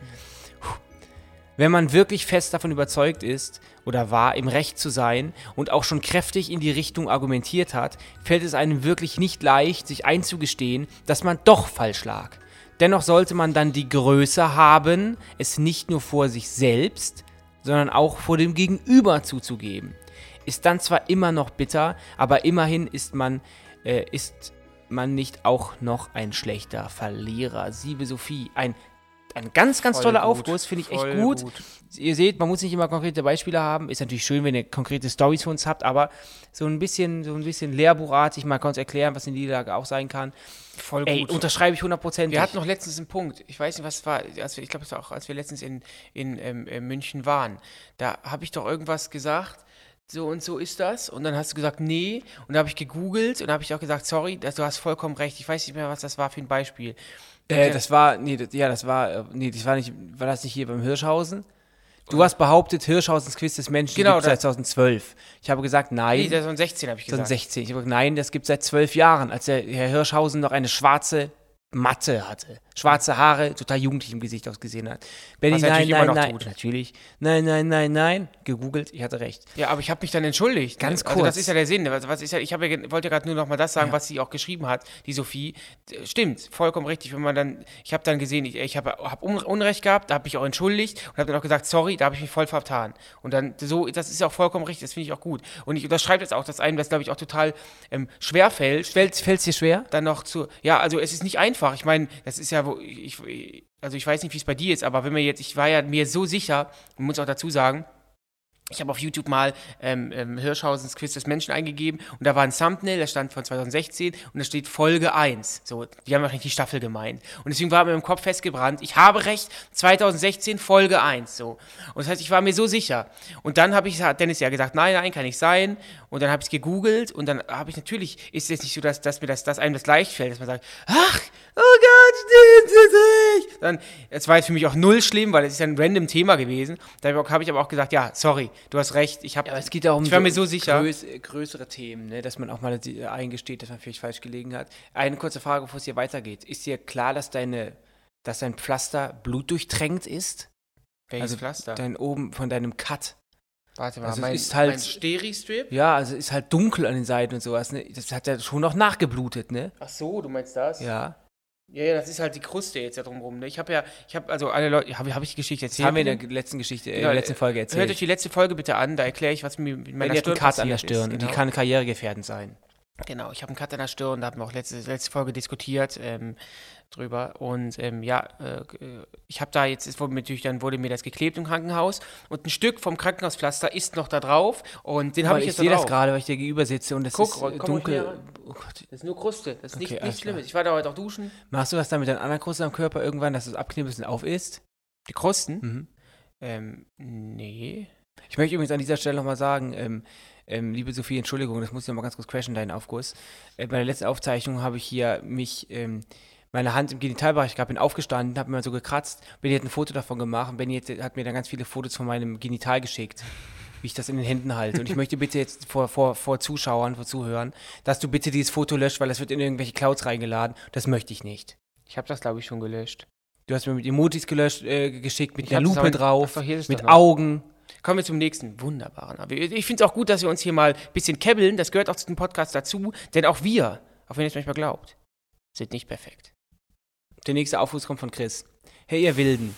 [SPEAKER 3] Wenn man wirklich fest davon überzeugt ist oder war, im Recht zu sein und auch schon kräftig in die Richtung argumentiert hat, fällt es einem wirklich nicht leicht, sich einzugestehen, dass man doch falsch lag. Dennoch sollte man dann die Größe haben, es nicht nur vor sich selbst, sondern auch vor dem Gegenüber zuzugeben. Ist dann zwar immer noch bitter, aber immerhin ist man, äh, ist man nicht auch noch ein schlechter Verlierer. Siebe Sophie, ein, ein ganz, ganz
[SPEAKER 2] Voll
[SPEAKER 3] toller
[SPEAKER 2] gut,
[SPEAKER 3] Aufguss, finde ich echt gut.
[SPEAKER 2] gut.
[SPEAKER 3] Ihr seht, man muss nicht immer konkrete Beispiele haben. Ist natürlich schön, wenn ihr konkrete Stories für uns habt, aber so ein bisschen, so ein bisschen lehrbuchartig mal kurz erklären, was eine Niederlage auch sein kann.
[SPEAKER 2] Voll
[SPEAKER 3] Ey,
[SPEAKER 2] gut.
[SPEAKER 3] unterschreibe ich 100%.
[SPEAKER 2] Wir hatten noch letztens einen Punkt. Ich weiß nicht, was es war. Als wir, ich glaube, es war auch, als wir letztens in, in ähm, äh, München waren. Da habe ich doch irgendwas gesagt. So und so ist das. Und dann hast du gesagt, nee. Und da habe ich gegoogelt und habe ich auch gesagt, sorry, dass du hast vollkommen recht. Ich weiß nicht mehr, was das war für ein Beispiel.
[SPEAKER 3] Äh, das war, nee, das, ja, das war, äh, nee, das war nicht, war das nicht hier beim Hirschhausen? Du hast behauptet, Hirschhausens Quiz des Menschen
[SPEAKER 2] Genau,
[SPEAKER 3] gibt es seit
[SPEAKER 2] das-
[SPEAKER 3] 2012. Ich habe gesagt, nein.
[SPEAKER 2] Nee, 2016 habe ich gesagt.
[SPEAKER 3] 2016. Ich habe gesagt, nein, das gibt es seit zwölf Jahren, als der Herr Hirschhausen noch eine schwarze Matte hatte. Schwarze Haare, total jugendlich im Gesicht ausgesehen hat. Benny, nein,
[SPEAKER 2] natürlich
[SPEAKER 3] nein,
[SPEAKER 2] immer noch
[SPEAKER 3] nein.
[SPEAKER 2] tut.
[SPEAKER 3] Natürlich. Nein, nein, nein, nein. Gegoogelt, ich hatte recht.
[SPEAKER 2] Ja, aber ich habe mich dann entschuldigt.
[SPEAKER 3] Ganz
[SPEAKER 2] Also das
[SPEAKER 3] kurz.
[SPEAKER 2] ist ja der Sinn. Was, ist ja, ich ja, wollte ja gerade nur noch mal das sagen, was sie auch geschrieben hat, die Sophie. Stimmt, vollkommen richtig. Wenn man dann, ich habe dann gesehen, ich, ich habe hab Un- Unrecht gehabt, da habe ich auch entschuldigt und habe dann auch gesagt, sorry, da habe ich mich voll vertan. Und dann so, das ist ja auch vollkommen richtig. Das finde ich auch gut. Und ich unterschreibe jetzt auch, dass einem das glaube ich auch total ähm, schwer fällt.
[SPEAKER 3] Fällt es dir schwer?
[SPEAKER 2] dann noch zu. Ja, also es ist nicht einfach. Ich meine, das ist ja, wo ich, also ich weiß nicht, wie es bei dir ist, aber wenn mir jetzt, ich war ja mir so sicher, man muss auch dazu sagen, ich habe auf YouTube mal ähm, ähm, Hirschhausens Quiz des Menschen eingegeben und da war ein Thumbnail, der stand von 2016 und da steht Folge 1. So, die haben wahrscheinlich die Staffel gemeint. Und deswegen war mir im Kopf festgebrannt, ich habe recht, 2016 Folge 1. So. Und das heißt, ich war mir so sicher. Und dann habe ich, hat Dennis ja gesagt, nein, nein, kann nicht sein. Und dann habe ich es gegoogelt und dann habe ich natürlich, ist es jetzt nicht so, dass, dass mir das, dass einem das leicht fällt, dass man sagt, ach, oh Gott, stimmt es nicht. Dann, es war jetzt für mich auch null schlimm, weil es ist ein random Thema gewesen. Da habe ich aber auch gesagt, ja, sorry, du hast recht. Ich, hab,
[SPEAKER 3] Ja, es geht auch um
[SPEAKER 2] ich war mir so sicher.
[SPEAKER 3] Größ, größere Themen, ne? dass man auch mal die- eingesteht, dass man vielleicht falsch gelegen hat. Eine kurze Frage, bevor es hier weitergeht. Ist dir klar, dass, deine, dass dein Pflaster blutdurchtränkt ist?
[SPEAKER 2] Welches
[SPEAKER 3] also
[SPEAKER 2] Pflaster?
[SPEAKER 3] Dein oben von deinem Cut.
[SPEAKER 2] Warte mal,
[SPEAKER 3] also
[SPEAKER 2] mein,
[SPEAKER 3] ist halt-
[SPEAKER 2] mein Steri-Strip?
[SPEAKER 3] Ja, also ist halt dunkel an den Seiten und sowas. Ne? Das hat ja schon noch nachgeblutet, ne?
[SPEAKER 2] Ach so, du meinst das?
[SPEAKER 3] Ja.
[SPEAKER 2] Ja, ja, das ist halt die Kruste jetzt da drumrum. Ne? Ich habe ja, ich habe, also alle Leute, habe hab ich die Geschichte
[SPEAKER 3] Das
[SPEAKER 2] erzählt?
[SPEAKER 3] haben wir in der letzten Geschichte,
[SPEAKER 2] Genau,
[SPEAKER 3] in der letzten Folge
[SPEAKER 2] Hört
[SPEAKER 3] erzählt.
[SPEAKER 2] euch die letzte Folge bitte an, da erkläre ich, was mir mit meiner
[SPEAKER 3] Wenn
[SPEAKER 2] Stirn
[SPEAKER 3] Cut an der
[SPEAKER 2] passiert
[SPEAKER 3] Stirn
[SPEAKER 2] ist.
[SPEAKER 3] und die
[SPEAKER 2] Genau.
[SPEAKER 3] kann karrieregefährdend sein.
[SPEAKER 2] Genau, ich habe einen Cut an der Stirn, da haben wir auch letzte, letzte Folge diskutiert ähm, drüber. Und ähm, ja, äh, äh, ich habe da jetzt, es wurde mir natürlich, dann wurde mir das geklebt im Krankenhaus und ein Stück vom Krankenhauspflaster ist noch da drauf und den habe ich
[SPEAKER 3] ich
[SPEAKER 2] jetzt
[SPEAKER 3] sehe
[SPEAKER 2] da
[SPEAKER 3] das gerade, weil ich dir gegenüber sitze und das
[SPEAKER 2] Guck,
[SPEAKER 3] ist äh, dunkel. Oh Gott.
[SPEAKER 2] Das ist nur Kruste, das ist
[SPEAKER 3] Okay,
[SPEAKER 2] nicht, nichts. Schlimmes. Ich war da heute auch duschen.
[SPEAKER 3] Machst du was dann mit deinen anderen Krusten am Körper irgendwann, dass du es abknibbelst und auf isst?
[SPEAKER 2] Die Krusten?
[SPEAKER 3] Mhm.
[SPEAKER 2] Ähm, nee.
[SPEAKER 3] Ich möchte übrigens an dieser Stelle nochmal sagen, ähm, ähm, liebe Sophie, Entschuldigung, das muss ich nochmal ganz kurz crashen, deinen Aufguss. Äh, bei der letzten Aufzeichnung habe ich hier mich, ähm, meine Hand im Genitalbereich gehabt, bin aufgestanden, habe mir mal so gekratzt. Benny hat ein Foto davon gemacht und Benny hat, hat mir dann ganz viele Fotos von meinem Genital geschickt, wie ich das in den Händen halte. Und ich möchte bitte jetzt vor, vor, vor Zuschauern, vor Zuhörern, dass du bitte dieses Foto löscht, weil das wird in irgendwelche Clouds reingeladen. Das möchte ich nicht.
[SPEAKER 2] Ich habe das, glaube ich, schon gelöscht.
[SPEAKER 3] Du hast mir mit Emojis gelöscht, äh, geschickt, mit
[SPEAKER 2] Ich
[SPEAKER 3] einer Lupe
[SPEAKER 2] aber-
[SPEAKER 3] drauf,
[SPEAKER 2] doch,
[SPEAKER 3] mit. Augen.
[SPEAKER 2] Kommen wir zum nächsten. Wunderbaren. Aber ich finde es auch gut, dass wir uns hier mal ein bisschen kebbeln. Das gehört auch zu dem Podcast dazu. Denn auch wir, auch wenn ihr es manchmal glaubt, sind nicht perfekt.
[SPEAKER 3] Der nächste Aufruf kommt von Chris. Hey ihr Wilden,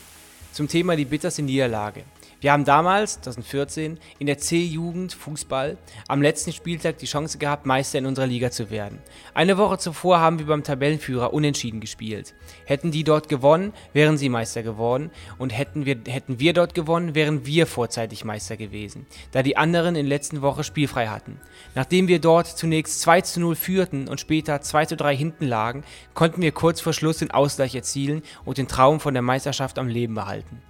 [SPEAKER 3] zum Thema die bitterste Niederlage. Wir haben damals, 2014, in der C-Jugend Fußball am letzten Spieltag die Chance gehabt, Meister in unserer Liga zu werden. Eine Woche zuvor haben wir beim Tabellenführer unentschieden gespielt. Hätten die dort gewonnen, wären sie Meister geworden und hätten wir, hätten wir dort gewonnen, wären wir vorzeitig Meister gewesen, da die anderen in der letzten Woche spielfrei hatten. Nachdem wir dort zunächst 2 zu 0 führten und später 2 zu 3 hinten lagen, konnten wir kurz vor Schluss den Ausgleich erzielen und den Traum von der Meisterschaft am Leben behalten.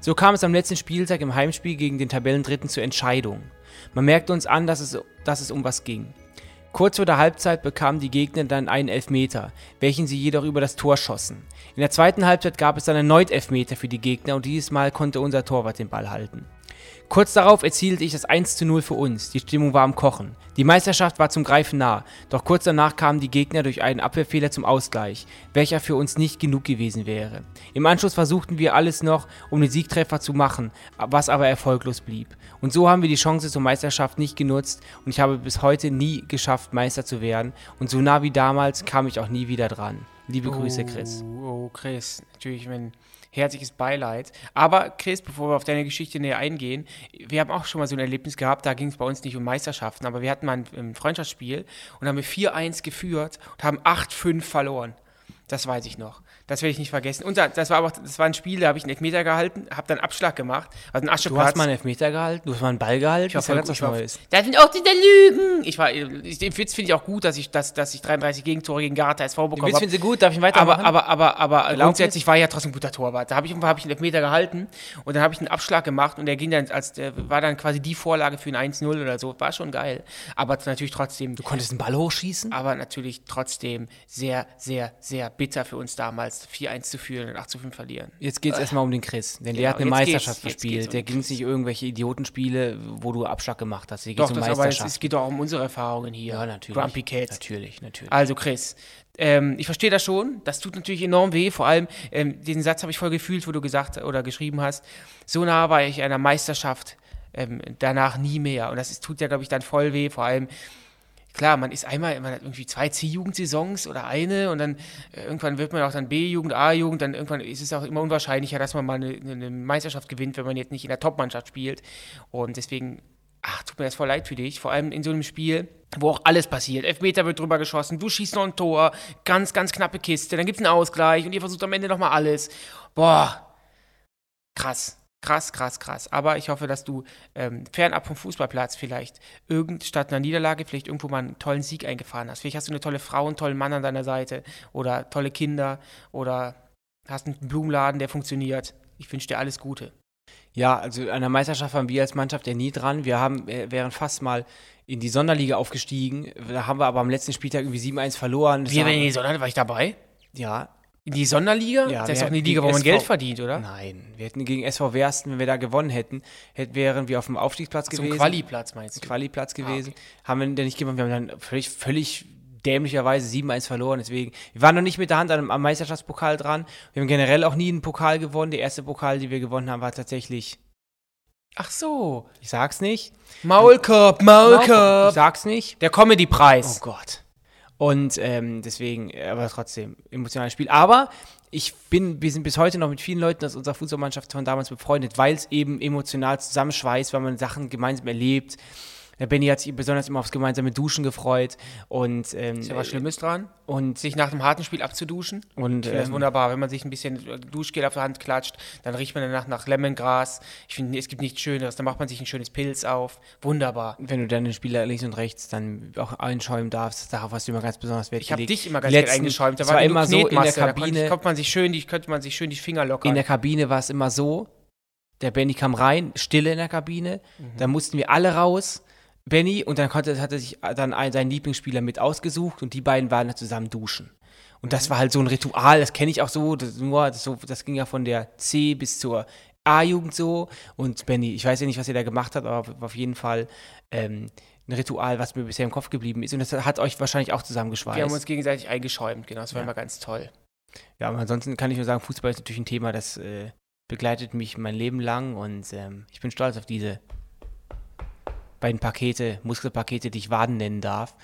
[SPEAKER 3] So kam es am letzten Spieltag im Heimspiel gegen den Tabellendritten zur Entscheidung. Man merkte uns an, dass es, dass es um was ging. Kurz vor der Halbzeit bekamen die Gegner dann einen Elfmeter, welchen sie jedoch über das Tor schossen. In der zweiten Halbzeit gab es dann erneut Elfmeter für die Gegner und dieses Mal konnte unser Torwart den Ball halten. Kurz darauf erzielte ich das 1 zu 0 für uns. Die Stimmung war am Kochen. Die Meisterschaft war zum Greifen nah, doch kurz danach kamen die Gegner durch einen Abwehrfehler zum Ausgleich, welcher für uns nicht genug gewesen wäre. Im Anschluss versuchten wir alles noch, um den Siegtreffer zu machen, was aber erfolglos blieb. Und so haben wir die Chance zur Meisterschaft nicht genutzt und ich habe bis heute nie geschafft, Meister zu werden. Und so nah wie damals kam ich auch nie wieder dran. Liebe Grüße, Chris.
[SPEAKER 2] Oh, oh, Chris. Natürlich mein herzliches Beileid. Aber Chris, bevor wir auf deine Geschichte näher eingehen, wir haben auch schon mal so ein Erlebnis gehabt, da ging es bei uns nicht um Meisterschaften, aber wir hatten mal ein, ein Freundschaftsspiel und haben wir 4-1 geführt und haben 8-5 verloren. Das weiß ich noch. Das werde ich nicht vergessen. Und da- das war aber das war ein Spiel, da habe ich einen Elfmeter gehalten, habe dann einen Abschlag gemacht, also einen
[SPEAKER 3] Du hast mal einen Elfmeter gehalten, du hast mal einen Ball gehalten,
[SPEAKER 2] Ich war
[SPEAKER 3] das ist
[SPEAKER 2] voll ich war-
[SPEAKER 3] Neues.
[SPEAKER 2] Das sind auch die der Lügen. Ich war, ich, den Witz finde ich auch gut, dass ich, dass, dass ich 33 Gegentore gegen Garta SV
[SPEAKER 3] Den
[SPEAKER 2] bekommen
[SPEAKER 3] Witz
[SPEAKER 2] habe.
[SPEAKER 3] finden Sie gut, darf ich ihn
[SPEAKER 2] Aber,
[SPEAKER 3] weitermachen?
[SPEAKER 2] aber, aber, aber
[SPEAKER 3] Erlaubt
[SPEAKER 2] grundsätzlich war ich ja trotzdem ein guter Torwart. Da habe ich, hab ich einen Elfmeter gehalten und dann habe ich einen Abschlag gemacht und der ging dann, als der war dann quasi die Vorlage für ein 1-0 oder so. War schon geil. Aber natürlich trotzdem,
[SPEAKER 3] du konntest den Ball hochschießen?
[SPEAKER 2] aber natürlich trotzdem sehr, sehr, sehr bitter für uns damals, 4-1 zu führen und 8 zu 5 verlieren.
[SPEAKER 3] Jetzt geht es erstmal um den Chris, denn
[SPEAKER 2] Genau,
[SPEAKER 3] der hat eine Meisterschaft
[SPEAKER 2] geht's
[SPEAKER 3] gespielt.
[SPEAKER 2] um
[SPEAKER 3] der
[SPEAKER 2] den
[SPEAKER 3] ging es nicht irgendwelche Idiotenspiele, wo du Abschlag gemacht hast. Hier geht
[SPEAKER 2] Doch,
[SPEAKER 3] es um
[SPEAKER 2] das, aber es,
[SPEAKER 3] Meisterschaft.
[SPEAKER 2] es geht doch auch um unsere Erfahrungen hier.
[SPEAKER 3] ja, natürlich.
[SPEAKER 2] Grumpy Cats.
[SPEAKER 3] Natürlich, natürlich.
[SPEAKER 2] Also Chris, ähm, ich verstehe das schon. Das tut natürlich enorm weh. Vor allem ähm, diesen Satz habe ich voll gefühlt, wo du gesagt oder geschrieben hast. So nah war ich einer Meisterschaft. Ähm, danach nie mehr. Und das ist, tut ja, glaube ich, dann voll weh. Vor allem, klar, man ist einmal, man hat irgendwie zwei C-Jugendsaisons oder eine und dann äh, irgendwann wird man auch dann B-Jugend, A-Jugend, dann irgendwann ist es auch immer unwahrscheinlicher, dass man mal eine, eine Meisterschaft gewinnt, wenn man jetzt nicht in der Top-Mannschaft spielt. Und deswegen ach, tut mir das voll leid für dich, vor allem in so einem Spiel, wo auch alles passiert. Elfmeter wird drüber geschossen, du schießt noch ein Tor, ganz, ganz knappe Kiste, dann gibt es einen Ausgleich und ihr versucht am Ende nochmal alles. Boah, krass. Krass, krass, krass. Aber ich hoffe, dass du ähm, fernab vom Fußballplatz vielleicht irgend statt einer Niederlage vielleicht irgendwo mal einen tollen Sieg eingefahren hast. Vielleicht hast du eine tolle Frau, einen tollen Mann an deiner Seite oder tolle Kinder oder hast einen Blumenladen, der funktioniert. Ich wünsche dir alles Gute.
[SPEAKER 3] Ja, also an der Meisterschaft waren wir als Mannschaft ja nie dran. Wir haben, äh, wären fast mal in die Sonderliga aufgestiegen. Da haben wir aber am letzten Spieltag irgendwie 7-1 verloren. Das
[SPEAKER 2] Wir
[SPEAKER 3] war-
[SPEAKER 2] in die Sonderliga, war ich dabei?
[SPEAKER 3] ja,
[SPEAKER 2] In die Sonderliga?
[SPEAKER 3] Ja,
[SPEAKER 2] das ist doch eine Liga, wo man
[SPEAKER 3] SV
[SPEAKER 2] Geld verdient, oder?
[SPEAKER 3] nein. Wir hätten gegen SV Wersten, wenn wir da gewonnen hätten, hätten wären wir auf dem Aufstiegsplatz
[SPEAKER 2] Zum
[SPEAKER 3] gewesen.
[SPEAKER 2] Quali-Platz meinst du?
[SPEAKER 3] Quali-Platz gewesen. Haben wir denn nicht gewonnen. Wir haben dann völlig, völlig dämlicherweise 7-1 verloren. Deswegen, wir waren noch nicht mit der Hand am, am Meisterschaftspokal dran. Wir haben generell auch nie einen Pokal gewonnen. Der erste Pokal, den wir gewonnen haben, war tatsächlich,
[SPEAKER 2] Ach so.
[SPEAKER 3] ich sag's nicht.
[SPEAKER 2] Maulkorb,
[SPEAKER 3] Ich
[SPEAKER 2] Maulkorb.
[SPEAKER 3] sag's nicht.
[SPEAKER 2] Der Comedy-Preis.
[SPEAKER 3] Oh Gott. Und ähm, deswegen, äh, aber trotzdem, emotionales Spiel. Aber ich bin, wir sind bis heute noch mit vielen Leuten aus unserer Fußballmannschaft von damals befreundet, weil es eben emotional zusammenschweißt, weil man Sachen gemeinsam erlebt. Der Benny hat sich besonders immer aufs gemeinsame Duschen gefreut und ähm,
[SPEAKER 2] Ist ja was Schlimmes dran,
[SPEAKER 3] und
[SPEAKER 2] sich nach einem harten Spiel abzuduschen.
[SPEAKER 3] und
[SPEAKER 2] Ich finde das
[SPEAKER 3] ähm,
[SPEAKER 2] wunderbar, wenn man sich ein bisschen Duschgel auf der Hand klatscht, dann riecht man danach nach Lemongras. Ich finde, es gibt nichts Schöneres. Dann macht man sich ein schönes Pilz auf. Wunderbar.
[SPEAKER 3] wenn du dann den Spieler links und rechts dann auch einschäumen darfst, darauf hast du immer ganz besonders Wert
[SPEAKER 2] Ich habe dich immer ganz
[SPEAKER 3] letzten-
[SPEAKER 2] eingeschäumt. Da
[SPEAKER 3] war immer so in der
[SPEAKER 2] da
[SPEAKER 3] Kabine.
[SPEAKER 2] ich- konnte man sich schön, die, könnte man sich schön die Finger lockern.
[SPEAKER 3] In der Kabine war es immer so, der Benny kam rein, Stille in der Kabine,
[SPEAKER 2] Mhm.
[SPEAKER 3] dann mussten wir alle raus, Benny, und dann konnte, hat er sich dann ein, seinen Lieblingsspieler mit ausgesucht und die beiden waren dann zusammen duschen. Und
[SPEAKER 2] Mhm.
[SPEAKER 3] das war halt so ein Ritual, das kenne ich auch so, das, nur, das, so, das ging ja von der C bis zur A-Jugend so. Und Benny, ich weiß ja nicht, was ihr da gemacht habt, aber auf jeden Fall ähm, ein Ritual, was mir bisher im Kopf geblieben ist. Und das hat euch wahrscheinlich auch zusammengeschweißt.
[SPEAKER 2] wir haben uns gegenseitig eingeschäumt, genau. Das war
[SPEAKER 3] Ja.
[SPEAKER 2] immer ganz toll.
[SPEAKER 3] Ja, aber ansonsten kann ich nur sagen, Fußball ist natürlich ein Thema, das äh, begleitet mich mein Leben lang und ähm, ich bin stolz auf diese beiden Pakete, Muskelpakete, die ich Waden nennen darf.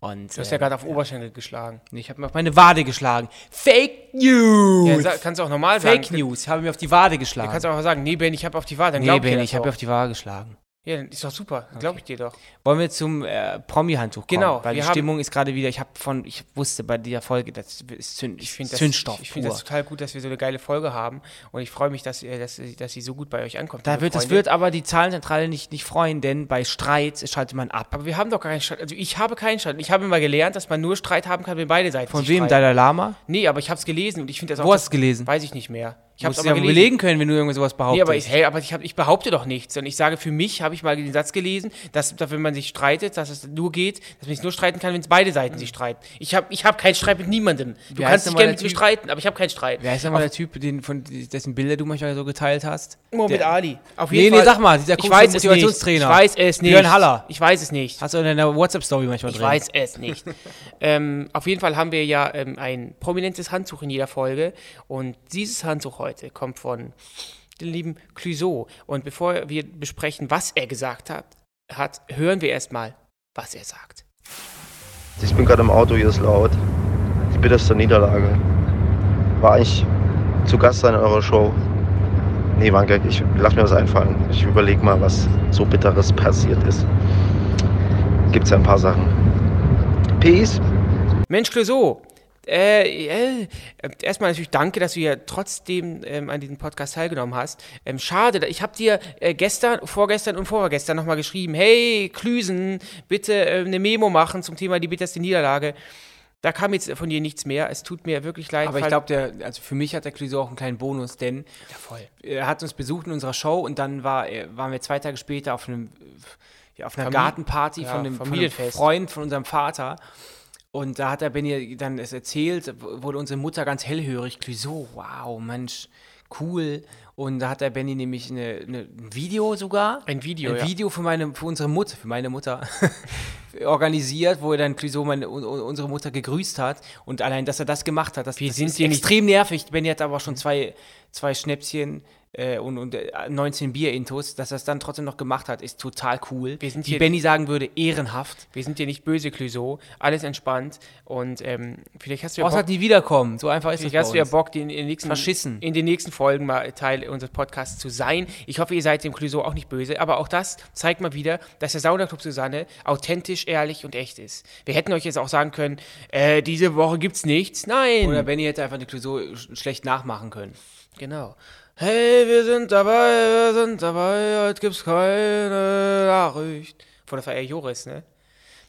[SPEAKER 3] Und
[SPEAKER 2] Du hast ja
[SPEAKER 3] äh,
[SPEAKER 2] gerade auf Oberschenkel geschlagen.
[SPEAKER 3] ich habe mir auf meine Wade geschlagen. Fake News!
[SPEAKER 2] Ja, kannst du auch normal
[SPEAKER 3] Fake
[SPEAKER 2] sagen.
[SPEAKER 3] News, habe mir auf die Wade
[SPEAKER 2] Du
[SPEAKER 3] geschlagen.
[SPEAKER 2] kannst auch sagen, nee, Ben, ich habe auf die Wahl, dann
[SPEAKER 3] nee,
[SPEAKER 2] glaub ich
[SPEAKER 3] ich habe auf die Wade geschlagen.
[SPEAKER 2] Ja, ist doch super. Glaube ich dir doch.
[SPEAKER 3] Wollen wir zum äh, Promi-Handtuch kommen?
[SPEAKER 2] Genau,
[SPEAKER 3] Weil die Stimmung ist gerade wieder, ich habe von, ich wusste bei dieser Folge, das ist Zünd,
[SPEAKER 2] Ich finde das,
[SPEAKER 3] Zündstoff
[SPEAKER 2] ich finde das total gut, dass wir so eine geile Folge haben. Und ich freue mich, dass, ihr- dass, dass sie so gut bei euch ankommt.
[SPEAKER 3] Da wird, das wird aber die Zahlenzentrale nicht, nicht freuen, denn bei Streit schaltet man ab.
[SPEAKER 2] Aber wir haben doch keinen Streit. Also ich habe keinen Streit. Ich habe immer gelernt, dass man nur Streit haben kann, wenn beide Seiten
[SPEAKER 3] Von wem?
[SPEAKER 2] streiten.
[SPEAKER 3] Dalai Lama?
[SPEAKER 2] Nee, aber ich habe es gelesen und ich finde das auch.
[SPEAKER 3] Wo hast
[SPEAKER 2] das-
[SPEAKER 3] du gelesen?
[SPEAKER 2] Weiß ich nicht mehr. Ich
[SPEAKER 3] Ich
[SPEAKER 2] habe es
[SPEAKER 3] ja belegen können, wenn du irgendwas sowas behauptest.
[SPEAKER 2] Nee, aber ich, hey, aber ich, hab, ich behaupte doch nichts. Und ich sage, für mich habe ich mal den Satz gelesen, dass, dass wenn man sich streitet, dass es nur geht, dass man sich nur streiten kann, wenn es beide Seiten sich streiten. Ich habe ich hab keinen Streit mit niemandem. Du
[SPEAKER 3] Wie
[SPEAKER 2] kannst dich gerne mit mir streiten, aber ich habe keinen Streit.
[SPEAKER 3] Wer ist nochmal der Typ, den, von dessen Bilder du manchmal so geteilt hast?
[SPEAKER 2] Mohamed
[SPEAKER 3] Der-
[SPEAKER 2] Ali. Auf
[SPEAKER 3] Nee, nee, sag mal, dieser
[SPEAKER 2] ich weiß es nicht.
[SPEAKER 3] Motivationstrainer.
[SPEAKER 2] Ich weiß es nicht.
[SPEAKER 3] Björn Haller.
[SPEAKER 2] Ich weiß es nicht.
[SPEAKER 3] Hast du in deiner WhatsApp-Story manchmal
[SPEAKER 2] Ich
[SPEAKER 3] drin?
[SPEAKER 2] weiß es nicht. ähm, auf jeden Fall haben wir ja ähm, ein prominentes Handtuch in jeder Folge. Und dieses Handtuch heute kommt von dem lieben Clouseau. Und bevor wir besprechen, was er gesagt hat, hat hören wir erstmal, was er sagt.
[SPEAKER 4] Ich bin gerade im Auto, hier ist laut. Die bitterste Niederlage. War ich zu Gast in eurer Show? Nee, war ein Gag. Ich lass mir was einfallen. Ich überlege mal, was so Bitteres passiert ist. Gibt's ja ein paar Sachen. Peace.
[SPEAKER 2] Mensch, Clouseau, äh, äh, erstmal natürlich danke, dass du ja trotzdem ähm, an diesem Podcast teilgenommen hast. Ähm, schade, ich habe dir äh, gestern, vorgestern und vorgestern nochmal geschrieben, hey, Klüsen, bitte äh, eine Memo machen zum Thema die bitterste Niederlage. Da kam jetzt von dir nichts mehr. Es tut mir wirklich leid.
[SPEAKER 3] Aber ich glaube, also für mich hat der Clouseau auch einen kleinen Bonus, denn
[SPEAKER 2] Ja,
[SPEAKER 3] er hat uns besucht in unserer Show und dann war, waren wir zwei Tage später auf einem auf einer Gartenparty
[SPEAKER 2] ja,
[SPEAKER 3] von, einem, von einem. Freund von unserem Vater. Und da hat der Benny dann es erzählt, wurde unsere Mutter ganz hellhörig. Clouseau, wow, Mensch, cool. Und da hat der Benny nämlich eine, eine, ein Video sogar.
[SPEAKER 2] Ein Video,
[SPEAKER 3] Ein
[SPEAKER 2] ja.
[SPEAKER 3] Video für, meine, für unsere Mutter, für meine Mutter organisiert, wo er dann Clouseau meine, un- un- unsere Mutter gegrüßt hat. Und allein, dass er das gemacht hat, das,
[SPEAKER 2] Wir
[SPEAKER 3] das
[SPEAKER 2] sind
[SPEAKER 3] ist extrem nervig. Benny hat aber schon zwei, zwei Schnäpschen äh, und, und äh, 19 Bier-Intos. Dass er es dann trotzdem noch gemacht hat, ist total cool.
[SPEAKER 2] Wir sind
[SPEAKER 3] Wie
[SPEAKER 2] hier-
[SPEAKER 3] Benny sagen würde, ehrenhaft.
[SPEAKER 2] Wir sind dir nicht böse, Clouseau. Alles entspannt. Und ähm, vielleicht hast du ja
[SPEAKER 3] Außer
[SPEAKER 2] Bock,
[SPEAKER 3] die wiederkommen. So einfach ist es
[SPEAKER 2] vielleicht hast du ja. Bock, in, in, den nächsten,
[SPEAKER 3] Verschissen.
[SPEAKER 2] in den nächsten Folgen mal Teil unseres Podcasts zu sein. Ich hoffe, ihr seid dem Clouseau auch nicht böse. Aber auch das zeigt mal wieder, dass der Saunaclub Susanne authentisch, ehrlich und echt ist. Wir hätten euch jetzt auch sagen können, äh, diese Woche gibt's nichts. Nein.
[SPEAKER 3] Oder Benny hätte einfach die sch- schlecht nachmachen können.
[SPEAKER 2] Genau. Hey, wir sind dabei, wir sind dabei, heute gibt's keine Nachricht. Von der VR Joris, ne?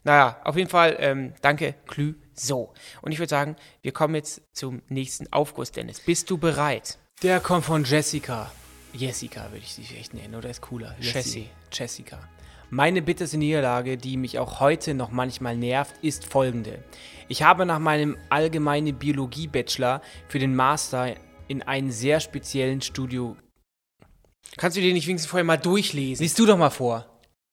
[SPEAKER 2] Naja, auf jeden Fall, ähm, danke, Klü. So, und ich würde sagen, wir kommen jetzt zum nächsten Aufguss, Dennis. Bist du bereit?
[SPEAKER 3] Der kommt von Jessica. Jessica würde ich sie echt nennen, oder ist cooler?
[SPEAKER 2] Jessie.
[SPEAKER 3] Jessica. Meine bitterste Niederlage, die mich auch heute noch manchmal nervt, ist folgende. Ich habe nach meinem allgemeinen Biologie-Bachelor für den Master in einen sehr speziellen Studio.
[SPEAKER 2] Kannst du dir nicht wenigstens vorher mal durchlesen?
[SPEAKER 3] Lies du doch mal vor.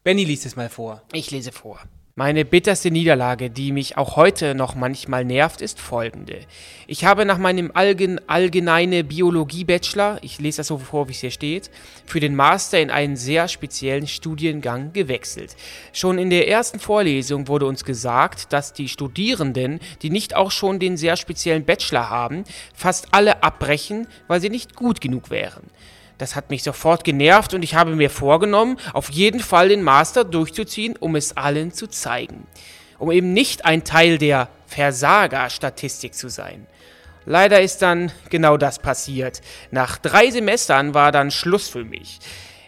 [SPEAKER 3] Benny liest es mal vor.
[SPEAKER 2] Ich lese vor. Meine bitterste Niederlage, die mich auch heute noch manchmal nervt, ist folgende. Ich habe nach meinem Allgen allgemeine Biologie-Bachelor, ich lese das so vor, wie es hier steht, für den Master in einen sehr speziellen Studiengang gewechselt. Schon in der ersten Vorlesung wurde uns gesagt, dass die Studierenden, die nicht auch schon den sehr speziellen Bachelor haben, fast alle abbrechen, weil sie nicht gut genug wären. Das hat mich sofort genervt und ich habe mir vorgenommen, auf jeden Fall den Master durchzuziehen, um es allen zu zeigen. Um eben nicht ein Teil der Versager-Statistik zu sein. Leider ist dann genau das passiert. Nach drei Semestern war dann Schluss für mich.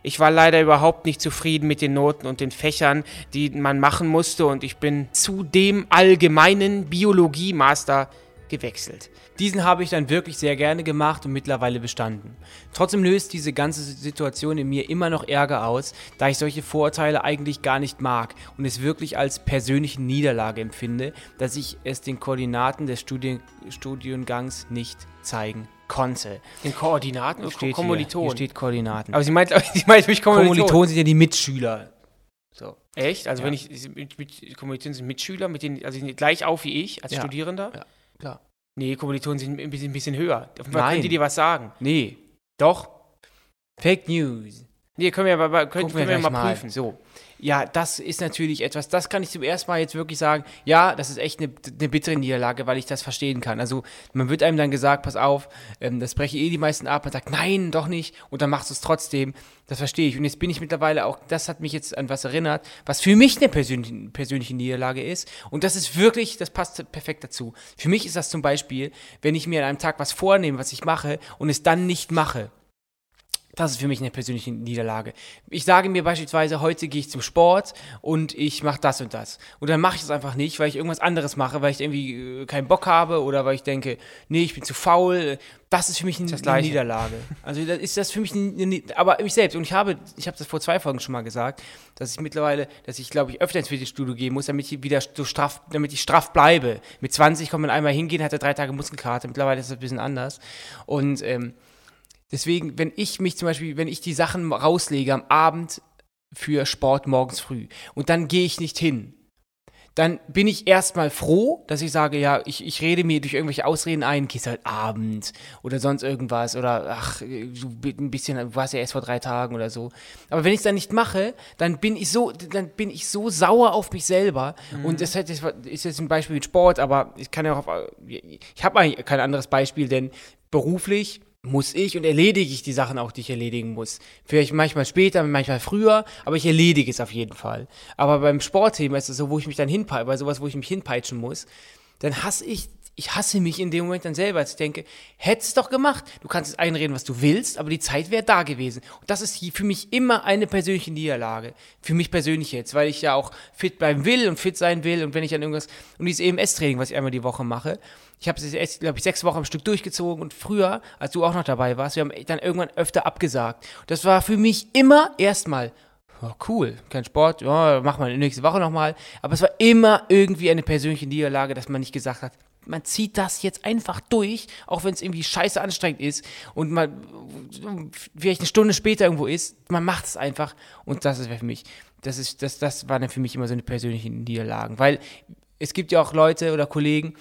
[SPEAKER 2] Ich war leider überhaupt nicht zufrieden mit den Noten und den Fächern, die man machen musste und ich bin zu dem allgemeinen Biologie-Master gewechselt.
[SPEAKER 3] Diesen habe ich dann wirklich sehr gerne gemacht und mittlerweile bestanden. Trotzdem löst diese ganze Situation in mir immer noch Ärger aus, da ich solche Vorurteile eigentlich gar nicht mag und es wirklich als persönliche Niederlage empfinde, dass ich es den Koordinaten des Studien Studiengangs nicht zeigen konnte.
[SPEAKER 2] Den Koordinaten
[SPEAKER 3] Steht hier,
[SPEAKER 2] Kommilitonen.
[SPEAKER 3] hier steht Koordinaten.
[SPEAKER 2] Aber sie meint, sie meint mich Kommilitonen.
[SPEAKER 3] Kommilitonen sind ja die Mitschüler. So.
[SPEAKER 2] Echt? Also
[SPEAKER 3] Ja.
[SPEAKER 2] wenn ich mit, mit Kommilitonen sind Mitschüler, mit denen, also gleich auf wie ich als
[SPEAKER 3] Ja.
[SPEAKER 2] Studierender?
[SPEAKER 3] Ja.
[SPEAKER 2] Nee, Kommilitonen sind ein bisschen, ein bisschen höher. Auf jeden Fall
[SPEAKER 3] Nein.
[SPEAKER 2] können die dir was sagen.
[SPEAKER 3] Nee,
[SPEAKER 2] Doch.
[SPEAKER 3] Fake News.
[SPEAKER 2] Nee, können wir, aber, können,
[SPEAKER 3] wir
[SPEAKER 2] können wir mal,
[SPEAKER 3] mal.
[SPEAKER 2] prüfen.
[SPEAKER 3] So. Ja, das ist natürlich etwas, das kann ich zum ersten Mal jetzt wirklich sagen, ja, das ist echt eine, eine bittere Niederlage, weil ich das verstehen kann. Also man wird einem dann gesagt, pass auf, ähm, das breche eh die meisten ab, man sagt, nein, doch nicht, und dann machst du es trotzdem. Das verstehe ich. Und jetzt bin ich mittlerweile auch, das hat mich jetzt an was erinnert, was für mich eine persönliche, persönliche Niederlage ist. Und das ist wirklich, das passt perfekt dazu. Für mich ist das zum Beispiel, wenn ich mir an einem Tag was vornehme, was ich mache, und es dann nicht mache. Das ist für mich eine persönliche Niederlage. Ich sage mir beispielsweise, heute gehe ich zum Sport und ich mache das und das. Und dann mache ich es einfach nicht, weil ich irgendwas anderes mache, weil ich irgendwie äh, keinen Bock habe oder weil ich denke, nee, ich bin zu faul. Das ist für mich eine, eine. Niederlage. Also das ist das für mich eine, aber mich selbst. Und ich habe, ich habe das vor zwei Folgen schon mal gesagt, dass ich mittlerweile, dass ich glaube ich öfter ins Fitnessstudio gehen muss, damit ich wieder so straff, damit ich straff bleibe. Mit 20 kann man einmal hingehen, hat er drei Tage Muskelkater. Mittlerweile ist das ein bisschen anders. Und ähm, Deswegen, wenn ich mich zum Beispiel, wenn ich die Sachen rauslege am Abend für Sport morgens früh und dann gehe ich nicht hin, dann bin ich erstmal froh, dass ich sage, ja, ich, ich rede mir durch irgendwelche Ausreden ein, gehst halt Abend oder sonst irgendwas oder ach, du ein bisschen, du warst ja erst vor drei Tagen oder so. Aber wenn ich es dann nicht mache, dann bin ich so, dann bin ich so sauer auf mich selber. Und das hat- das ist jetzt ein Beispiel mit Sport, aber ich kann ja auch auf, ich habe eigentlich kein anderes Beispiel, denn beruflich muss ich und erledige ich die Sachen auch, die ich erledigen muss. Vielleicht manchmal später, manchmal früher, aber ich erledige es auf jeden Fall. Aber beim Sportthema ist es so, wo ich mich dann hinpeitsche, bei sowas, wo ich mich hinpeitschen muss, dann hasse ich, ich hasse mich in dem Moment dann selber, als ich denke, hättest es doch gemacht. Du kannst es einreden, was du willst, aber die Zeit wäre da gewesen. Und das ist für mich immer eine persönliche Niederlage. Für mich persönlich jetzt, weil ich ja auch fit bleiben will und fit sein will und wenn ich dann irgendwas, und dieses EMS-Training, was ich einmal die Woche mache, ich habe es jetzt, glaube ich, sechs Wochen am Stück durchgezogen und früher, als du auch noch dabei warst, wir haben dann irgendwann öfter abgesagt. Das war für mich immer erstmal, ja, cool, kein Sport, ja, mach mal nächste Woche nochmal. Aber es war immer irgendwie eine persönliche Niederlage, dass man nicht gesagt hat, man zieht das jetzt einfach durch, auch wenn es irgendwie scheiße anstrengend ist und man vielleicht eine Stunde später irgendwo ist, man macht es einfach und das ist für mich, das ist, das, das war dann für mich immer so eine persönliche Niederlage, weil es gibt ja auch Leute oder Kollegen,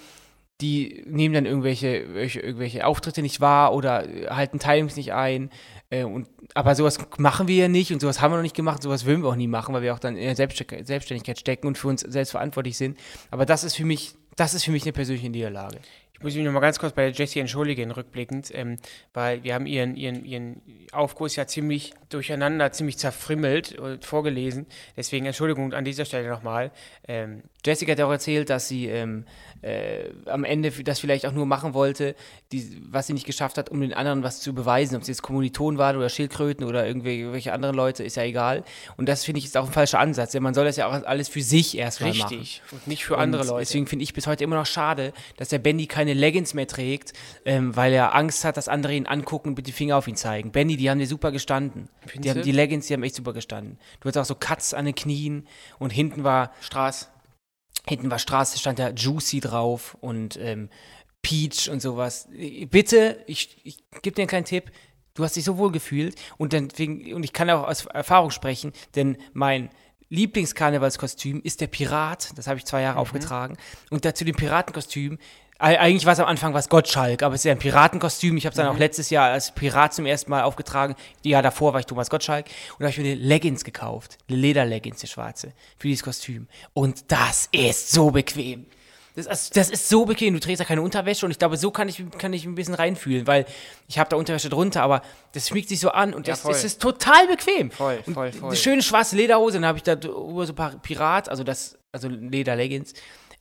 [SPEAKER 3] die nehmen dann irgendwelche, irgendwelche, irgendwelche Auftritte nicht wahr oder äh, halten Timings nicht ein. Äh, und, aber sowas machen wir ja nicht und sowas haben wir noch nicht gemacht, sowas würden wir auch nie machen, weil wir auch dann in der Selbstständigkeit stecken und für uns selbst verantwortlich sind. Aber das ist für mich, das ist für mich eine persönliche Niederlage.
[SPEAKER 2] Ich muss mich noch mal ganz kurz bei der Jessie entschuldigen, rückblickend, ähm, weil wir haben ihren, ihren, ihren Aufguss ja ziemlich durcheinander, ziemlich zerfrimmelt und vorgelesen. Deswegen Entschuldigung an dieser Stelle nochmal. Ähm,
[SPEAKER 3] Jessica hat ja auch erzählt, dass sie ähm, äh, am Ende das vielleicht auch nur machen wollte, die, was sie nicht geschafft hat, um den anderen was zu beweisen. Ob es jetzt Kommilitonen waren oder Schildkröten oder irgendwelche anderen Leute, ist ja egal. Und das finde ich ist auch ein falscher Ansatz, denn man soll das ja auch alles für sich erstmal machen.
[SPEAKER 2] Richtig. Und nicht für andere
[SPEAKER 3] Und
[SPEAKER 2] Leute.
[SPEAKER 3] Deswegen finde ich bis heute immer noch schade, dass der Bendy keine Leggings mehr trägt, ähm, weil er Angst hat, dass andere ihn angucken und mit den Finger auf ihn zeigen. Bendy, die haben dir super gestanden. Die, haben, die Leggings, die haben echt super gestanden. Du hattest auch so Cuts an den Knien und hinten war
[SPEAKER 2] Straß.
[SPEAKER 3] Hinten war Straße, stand da Juicy drauf und ähm, Peach und sowas. Bitte, ich, ich gebe dir einen kleinen Tipp. Du hast dich so wohl gefühlt und, deswegen, und ich kann auch aus Erfahrung sprechen, denn mein Lieblingskarnevalskostüm ist der Pirat. Das habe ich zwei Jahre aufgetragen. Und dazu dem Piratenkostüm. Eigentlich war es am Anfang was Gottschalk, aber es ist ja ein Piratenkostüm. Ich habe es dann auch letztes Jahr als Pirat zum ersten Mal aufgetragen. Die Jahr davor war ich Thomas Gottschalk. Und da habe ich mir eine Leggings gekauft. Eine Lederleggings, die schwarze, für dieses Kostüm. Und das ist so bequem. Das, ist- das ist so bequem. Du trägst ja keine Unterwäsche und ich glaube, so kann ich, kann ich ein bisschen reinfühlen, weil ich habe da Unterwäsche drunter, aber das schmiegt sich so an und
[SPEAKER 2] Ja,
[SPEAKER 3] das, ist total bequem.
[SPEAKER 2] Voll, voll, voll.
[SPEAKER 3] Eine schöne schwarze Lederhose, dann habe ich da über so ein paar Pirat, also das, also Lederleggings.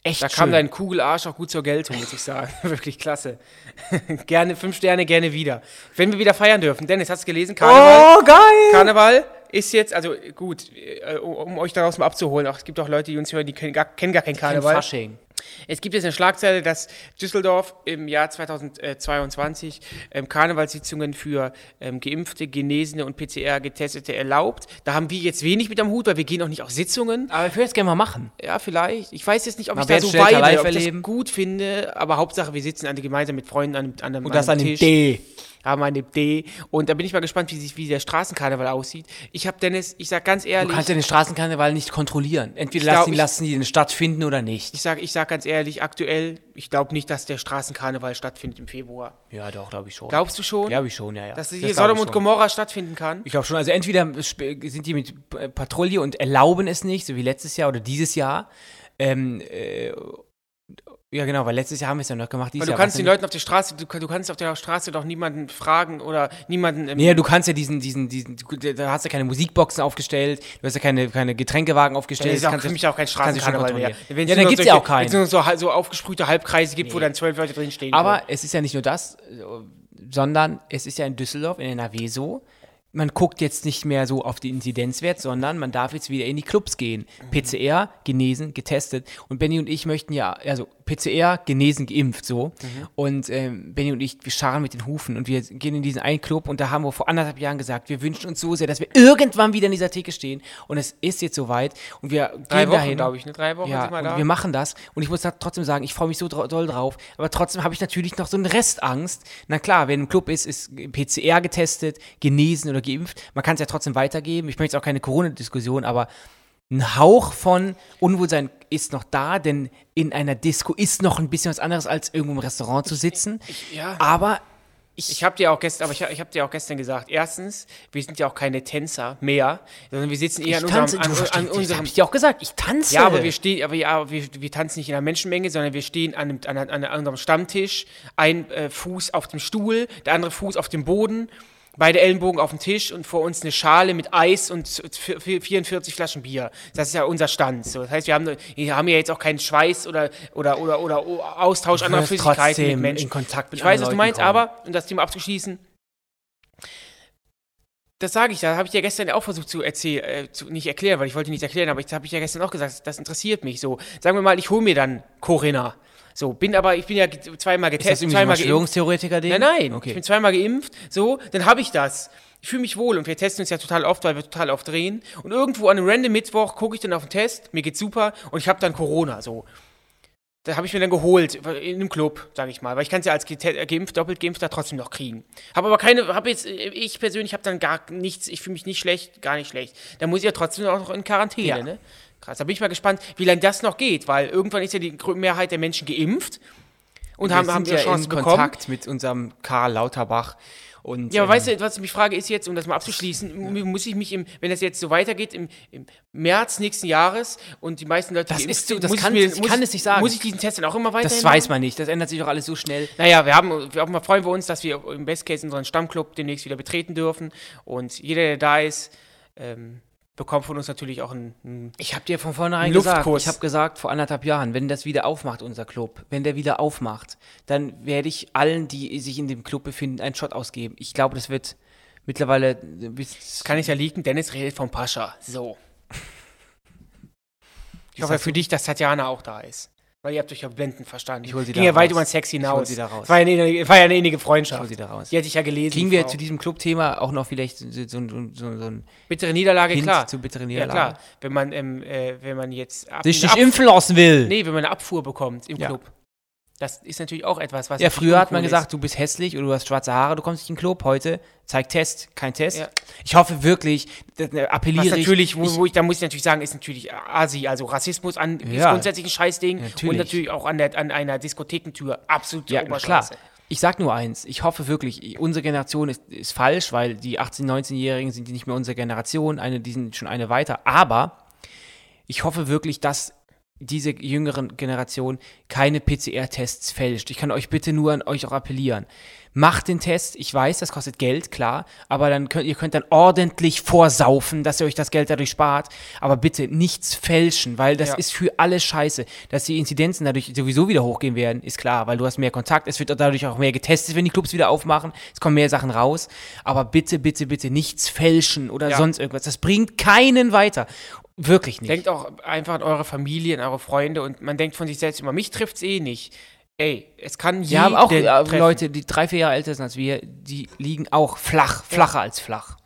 [SPEAKER 3] Echt
[SPEAKER 2] Da
[SPEAKER 3] schön.
[SPEAKER 2] kam dein Kugelarsch auch gut zur Geltung, muss ich sagen. Wirklich klasse. gerne, fünf Sterne, gerne wieder. Wenn wir wieder feiern dürfen. Dennis, hast du gelesen? Karneval.
[SPEAKER 3] Oh, geil!
[SPEAKER 2] Karneval ist jetzt, also gut, äh, um euch daraus mal abzuholen, auch, es gibt auch Leute, die uns hören, die kennen gar, kennen gar keinen
[SPEAKER 3] Kein
[SPEAKER 2] Karneval.
[SPEAKER 3] Fasching.
[SPEAKER 2] Es gibt jetzt eine Schlagzeile, dass Düsseldorf im Jahr 2022 ähm, Karnevalssitzungen für ähm, Geimpfte, Genesene und PCR-Getestete erlaubt. Da haben wir jetzt wenig mit am Hut, weil wir gehen auch nicht auf Sitzungen.
[SPEAKER 3] Aber ich würde es gerne mal machen.
[SPEAKER 2] Ja, vielleicht. Ich weiß jetzt nicht, ob
[SPEAKER 3] Mal
[SPEAKER 2] ich da so
[SPEAKER 3] live
[SPEAKER 2] ob ich das gut finde, aber Hauptsache, wir sitzen alle gemeinsam mit Freunden an, an einem,
[SPEAKER 3] Und das
[SPEAKER 2] an
[SPEAKER 3] dem
[SPEAKER 2] Tisch
[SPEAKER 3] D.
[SPEAKER 2] haben eine D. Und da bin ich mal gespannt, wie, sich, wie der Straßenkarneval aussieht. Ich habe Dennis, ich sag ganz
[SPEAKER 3] Du
[SPEAKER 2] ehrlich,
[SPEAKER 3] kannst ja den Straßenkarneval nicht kontrollieren. Entweder
[SPEAKER 2] glaub,
[SPEAKER 3] lassen, die,
[SPEAKER 2] ich-
[SPEAKER 3] lassen die den stattfinden oder nicht.
[SPEAKER 2] ich sag, ich sag ganz ehrlich, aktuell, ich glaube nicht, dass der Straßenkarneval stattfindet im Februar.
[SPEAKER 3] Ja, doch, glaube ich schon.
[SPEAKER 2] Glaubst du schon?
[SPEAKER 3] Glaube ich schon, ja, ja.
[SPEAKER 2] Dass
[SPEAKER 3] Das
[SPEAKER 2] hier Sodom und. Gomorra stattfinden kann?
[SPEAKER 3] Ich glaube schon. Also entweder sind die mit äh, Patrouille und erlauben es nicht, so wie letztes Jahr oder dieses Jahr. Ähm, äh, ja, genau, weil letztes Jahr haben wir es ja noch gemacht. Dieses
[SPEAKER 2] du
[SPEAKER 3] Jahr
[SPEAKER 2] kannst den Leuten auf der Straße, du, du kannst auf der Straße doch niemanden fragen oder niemanden. Ähm,
[SPEAKER 3] Nee, du kannst ja diesen, diesen, diesen, du- da hast ja keine Musikboxen aufgestellt, du hast ja keine, keine Getränkewagen
[SPEAKER 2] das
[SPEAKER 3] aufgestellt.
[SPEAKER 2] ist auch
[SPEAKER 3] kannst
[SPEAKER 2] für mich auch kein Straßenkarneval mehr. Wenn's
[SPEAKER 3] Ja, dann
[SPEAKER 2] noch
[SPEAKER 3] gibt's ja auch keinen.
[SPEAKER 2] Wenn es nur so, so aufgesprühte Halbkreise gibt, wo dann zwölf Leute drin stehen.
[SPEAKER 3] Aber es ist ja nicht nur das, sondern es ist ja in Düsseldorf, in NRW so, man guckt jetzt nicht mehr so auf den Inzidenzwert, sondern man darf jetzt wieder in die Clubs gehen. PCR, genesen, getestet. Und Benny und ich möchten ja, also PCR, genesen, geimpft, so. Und ähm, Benny und ich, wir scharren mit den Hufen und wir gehen in diesen einen Club und da haben wir vor anderthalb Jahren gesagt, wir wünschen uns so sehr, dass wir irgendwann wieder in dieser Theke stehen. Und es ist jetzt soweit und wir
[SPEAKER 2] drei
[SPEAKER 3] gehen
[SPEAKER 2] Wochen,
[SPEAKER 3] dahin.
[SPEAKER 2] glaube ich, ne? Drei Wochen
[SPEAKER 3] Ja,
[SPEAKER 2] sind wir da.
[SPEAKER 3] wir machen das. Und ich muss trotzdem sagen, ich freue mich so doll drauf. Aber trotzdem habe ich natürlich noch so eine Restangst. Na klar, wenn ein Club ist, ist PCR getestet, genesen oder geimpft. Man kann es ja trotzdem weitergeben. Ich möchte jetzt auch keine Corona-Diskussion, aber ein Hauch von Unwohlsein ist noch da, denn in einer Disco ist noch ein bisschen was anderes, als irgendwo im Restaurant zu sitzen.
[SPEAKER 2] ja.
[SPEAKER 3] Aber
[SPEAKER 2] Ich habe dir auch gestern, aber ich, ich habe dir auch gestern gesagt, erstens, wir sind ja auch keine Tänzer mehr, sondern wir sitzen eher
[SPEAKER 3] ich
[SPEAKER 2] an
[SPEAKER 3] tanze.
[SPEAKER 2] unserem, an, an unserem
[SPEAKER 3] habe ich dir auch gesagt. Ich tanze.
[SPEAKER 2] Ja, aber wir stehen, aber ja, wir, wir tanzen nicht in einer Menschenmenge, sondern wir stehen an, einem, an, an, an unserem Stammtisch, ein äh, Fuß auf dem Stuhl, der andere Fuß auf dem Boden, beide Ellenbogen auf dem Tisch und vor uns eine Schale mit Eis und z- v- v- 44 Flaschen Bier. Das ist ja unser Stand. So, das heißt, wir haben, wir haben ja jetzt auch keinen Schweiß oder, oder, oder, oder Austausch anderer Flüssigkeiten mit Menschen.
[SPEAKER 3] in Kontakt mit
[SPEAKER 2] Ich weiß, was du meinst,
[SPEAKER 3] kommen.
[SPEAKER 2] aber, um das Thema abzuschließen, das sage ich, da habe ich ja gestern auch versucht zu erzählen, äh, zu, nicht erklären, weil ich wollte nicht erklären, aber ich habe ich ja gestern auch gesagt, das interessiert mich so. Sagen wir mal, ich hole mir dann Corinna. So, bin aber, ich bin ja zweimal
[SPEAKER 3] Ist das
[SPEAKER 2] getestet,
[SPEAKER 3] so ein
[SPEAKER 2] zweimal geimpft.
[SPEAKER 3] Verschwörungstheoretiker-Ding?
[SPEAKER 2] Nein, nein, ich
[SPEAKER 3] Okay.
[SPEAKER 2] bin zweimal geimpft, so, dann habe ich das. Ich fühle mich wohl und wir testen uns ja total oft, weil wir total oft drehen. Und irgendwo an einem random Mittwoch gucke ich dann auf den Test, mir geht's super und ich habe dann Corona, so. Da habe ich mir dann geholt, in einem Club, sage ich mal, weil ich kann es ja als äh, geimpft, doppelt geimpft da trotzdem noch kriegen. Habe aber keine, habe jetzt, äh, ich persönlich habe dann gar nichts, ich fühle mich nicht schlecht, gar nicht schlecht. Da muss ich ja trotzdem auch noch in Quarantäne,
[SPEAKER 3] Ja.
[SPEAKER 2] ne? Krass, da bin ich mal gespannt, wie lange das noch geht, weil irgendwann ist ja die Mehrheit der Menschen geimpft und
[SPEAKER 3] wir
[SPEAKER 2] haben, haben die
[SPEAKER 3] ja
[SPEAKER 2] Chance
[SPEAKER 3] in
[SPEAKER 2] bekommen.
[SPEAKER 3] Kontakt mit unserem Karl Lauterbach. Und,
[SPEAKER 2] Ja, aber
[SPEAKER 3] ähm,
[SPEAKER 2] weißt du, was ich mich frage, ist jetzt, um das mal abzuschließen, muss ich mich, im, wenn das jetzt so weitergeht, im, im März nächsten Jahres und die meisten Leute
[SPEAKER 3] Das ist so, das
[SPEAKER 2] muss
[SPEAKER 3] kann-
[SPEAKER 2] ich, mir, muss,
[SPEAKER 3] kann es nicht sagen.
[SPEAKER 2] Muss ich diesen Test dann auch immer weiterhin
[SPEAKER 3] das weiß man nicht. Das ändert sich doch alles so schnell.
[SPEAKER 2] Naja, wir haben, wir haben, freuen wir uns, dass wir im Best Case unseren Stammclub demnächst wieder betreten dürfen und jeder, der da ist, ähm, bekommt von uns natürlich auch einen, einen
[SPEAKER 3] Ich habe dir von vornherein gesagt, ich habe gesagt vor anderthalb Jahren, wenn das wieder aufmacht, unser Club, wenn der wieder aufmacht, dann werde ich allen, die sich in dem Club befinden, einen Shot ausgeben. Ich glaube, das wird mittlerweile bis
[SPEAKER 2] kann ich ja liegen. Dennis redet vom Pascha. So. Ich hoffe für dich, dass Tatjana auch da ist. Weil ihr habt euch ja blendend verstanden.
[SPEAKER 3] Ich hol sie
[SPEAKER 2] Ging
[SPEAKER 3] da
[SPEAKER 2] ja weit
[SPEAKER 3] raus.
[SPEAKER 2] über den Sex
[SPEAKER 3] Ich
[SPEAKER 2] hinaus.
[SPEAKER 3] hol sie da raus.
[SPEAKER 2] War ja eine, war ja eine innige
[SPEAKER 3] Ich
[SPEAKER 2] Freundschaft.
[SPEAKER 3] hol sie da raus.
[SPEAKER 2] Die hätte ich ja gelesen.
[SPEAKER 3] Kriegen wir
[SPEAKER 2] Frau.
[SPEAKER 3] zu diesem Clubthema auch noch vielleicht so, so, so, so, so ein
[SPEAKER 2] bittere Niederlage,
[SPEAKER 3] Hint
[SPEAKER 2] klar.
[SPEAKER 3] zu bitteren
[SPEAKER 2] Ja,
[SPEAKER 3] Niederlagen?
[SPEAKER 2] klar. Wenn man, ähm, äh, wenn man jetzt ab,
[SPEAKER 3] Sich
[SPEAKER 2] eine
[SPEAKER 3] nicht
[SPEAKER 2] Ab-
[SPEAKER 3] impfen lassen will.
[SPEAKER 2] Nee, wenn man eine Abfuhr bekommt im
[SPEAKER 3] Ja.
[SPEAKER 2] Club. Das ist natürlich auch etwas, was.
[SPEAKER 3] Ja, früher hat man gesagt, du bist hässlich oder du hast schwarze Haare, du kommst nicht in den Club. Heute zeig Test, kein Test.
[SPEAKER 2] Ja.
[SPEAKER 3] Ich hoffe wirklich, äh,
[SPEAKER 2] ist.
[SPEAKER 3] appelliere
[SPEAKER 2] Was natürlich, wo,
[SPEAKER 3] ich,
[SPEAKER 2] wo ich, da muss ich natürlich sagen, ist natürlich Asi, also Rassismus an ist
[SPEAKER 3] Ja.
[SPEAKER 2] grundsätzlich ein Scheißding
[SPEAKER 3] Natürlich.
[SPEAKER 2] und natürlich auch an, der, an einer Diskothekentür absolut
[SPEAKER 3] Ja, klar. Ich sag nur eins, ich hoffe wirklich, unsere Generation ist, ist falsch, weil die 18-, 19-Jährigen sind nicht mehr unsere Generation, eine, die sind schon eine weiter. Aber ich hoffe wirklich, dass diese jüngeren Generation keine PCR-Tests fälscht. Ich kann euch bitte nur an euch auch appellieren. Macht den Test, ich weiß, das kostet Geld, klar, aber dann könnt, ihr könnt dann ordentlich vorsaufen, dass ihr euch das Geld dadurch spart, aber bitte nichts fälschen, weil das
[SPEAKER 2] Ja.
[SPEAKER 3] ist für alle scheiße. Dass die Inzidenzen dadurch sowieso wieder hochgehen werden, ist klar, weil du hast mehr Kontakt, es wird dadurch auch mehr getestet, wenn die Clubs wieder aufmachen, es kommen mehr Sachen raus, aber bitte, bitte, bitte nichts fälschen oder
[SPEAKER 2] Ja.
[SPEAKER 3] sonst irgendwas. Das bringt keinen weiter. Wirklich nicht.
[SPEAKER 2] Denkt auch einfach an eure Familie, an eure Freunde und man denkt von sich selbst immer, mich trifft's eh nicht. Ey, es kann
[SPEAKER 3] Wir
[SPEAKER 2] jeden
[SPEAKER 3] haben auch äh,
[SPEAKER 2] treffen.
[SPEAKER 3] Leute, die drei, vier Jahre älter sind als wir, die liegen auch flach, flacher als flach.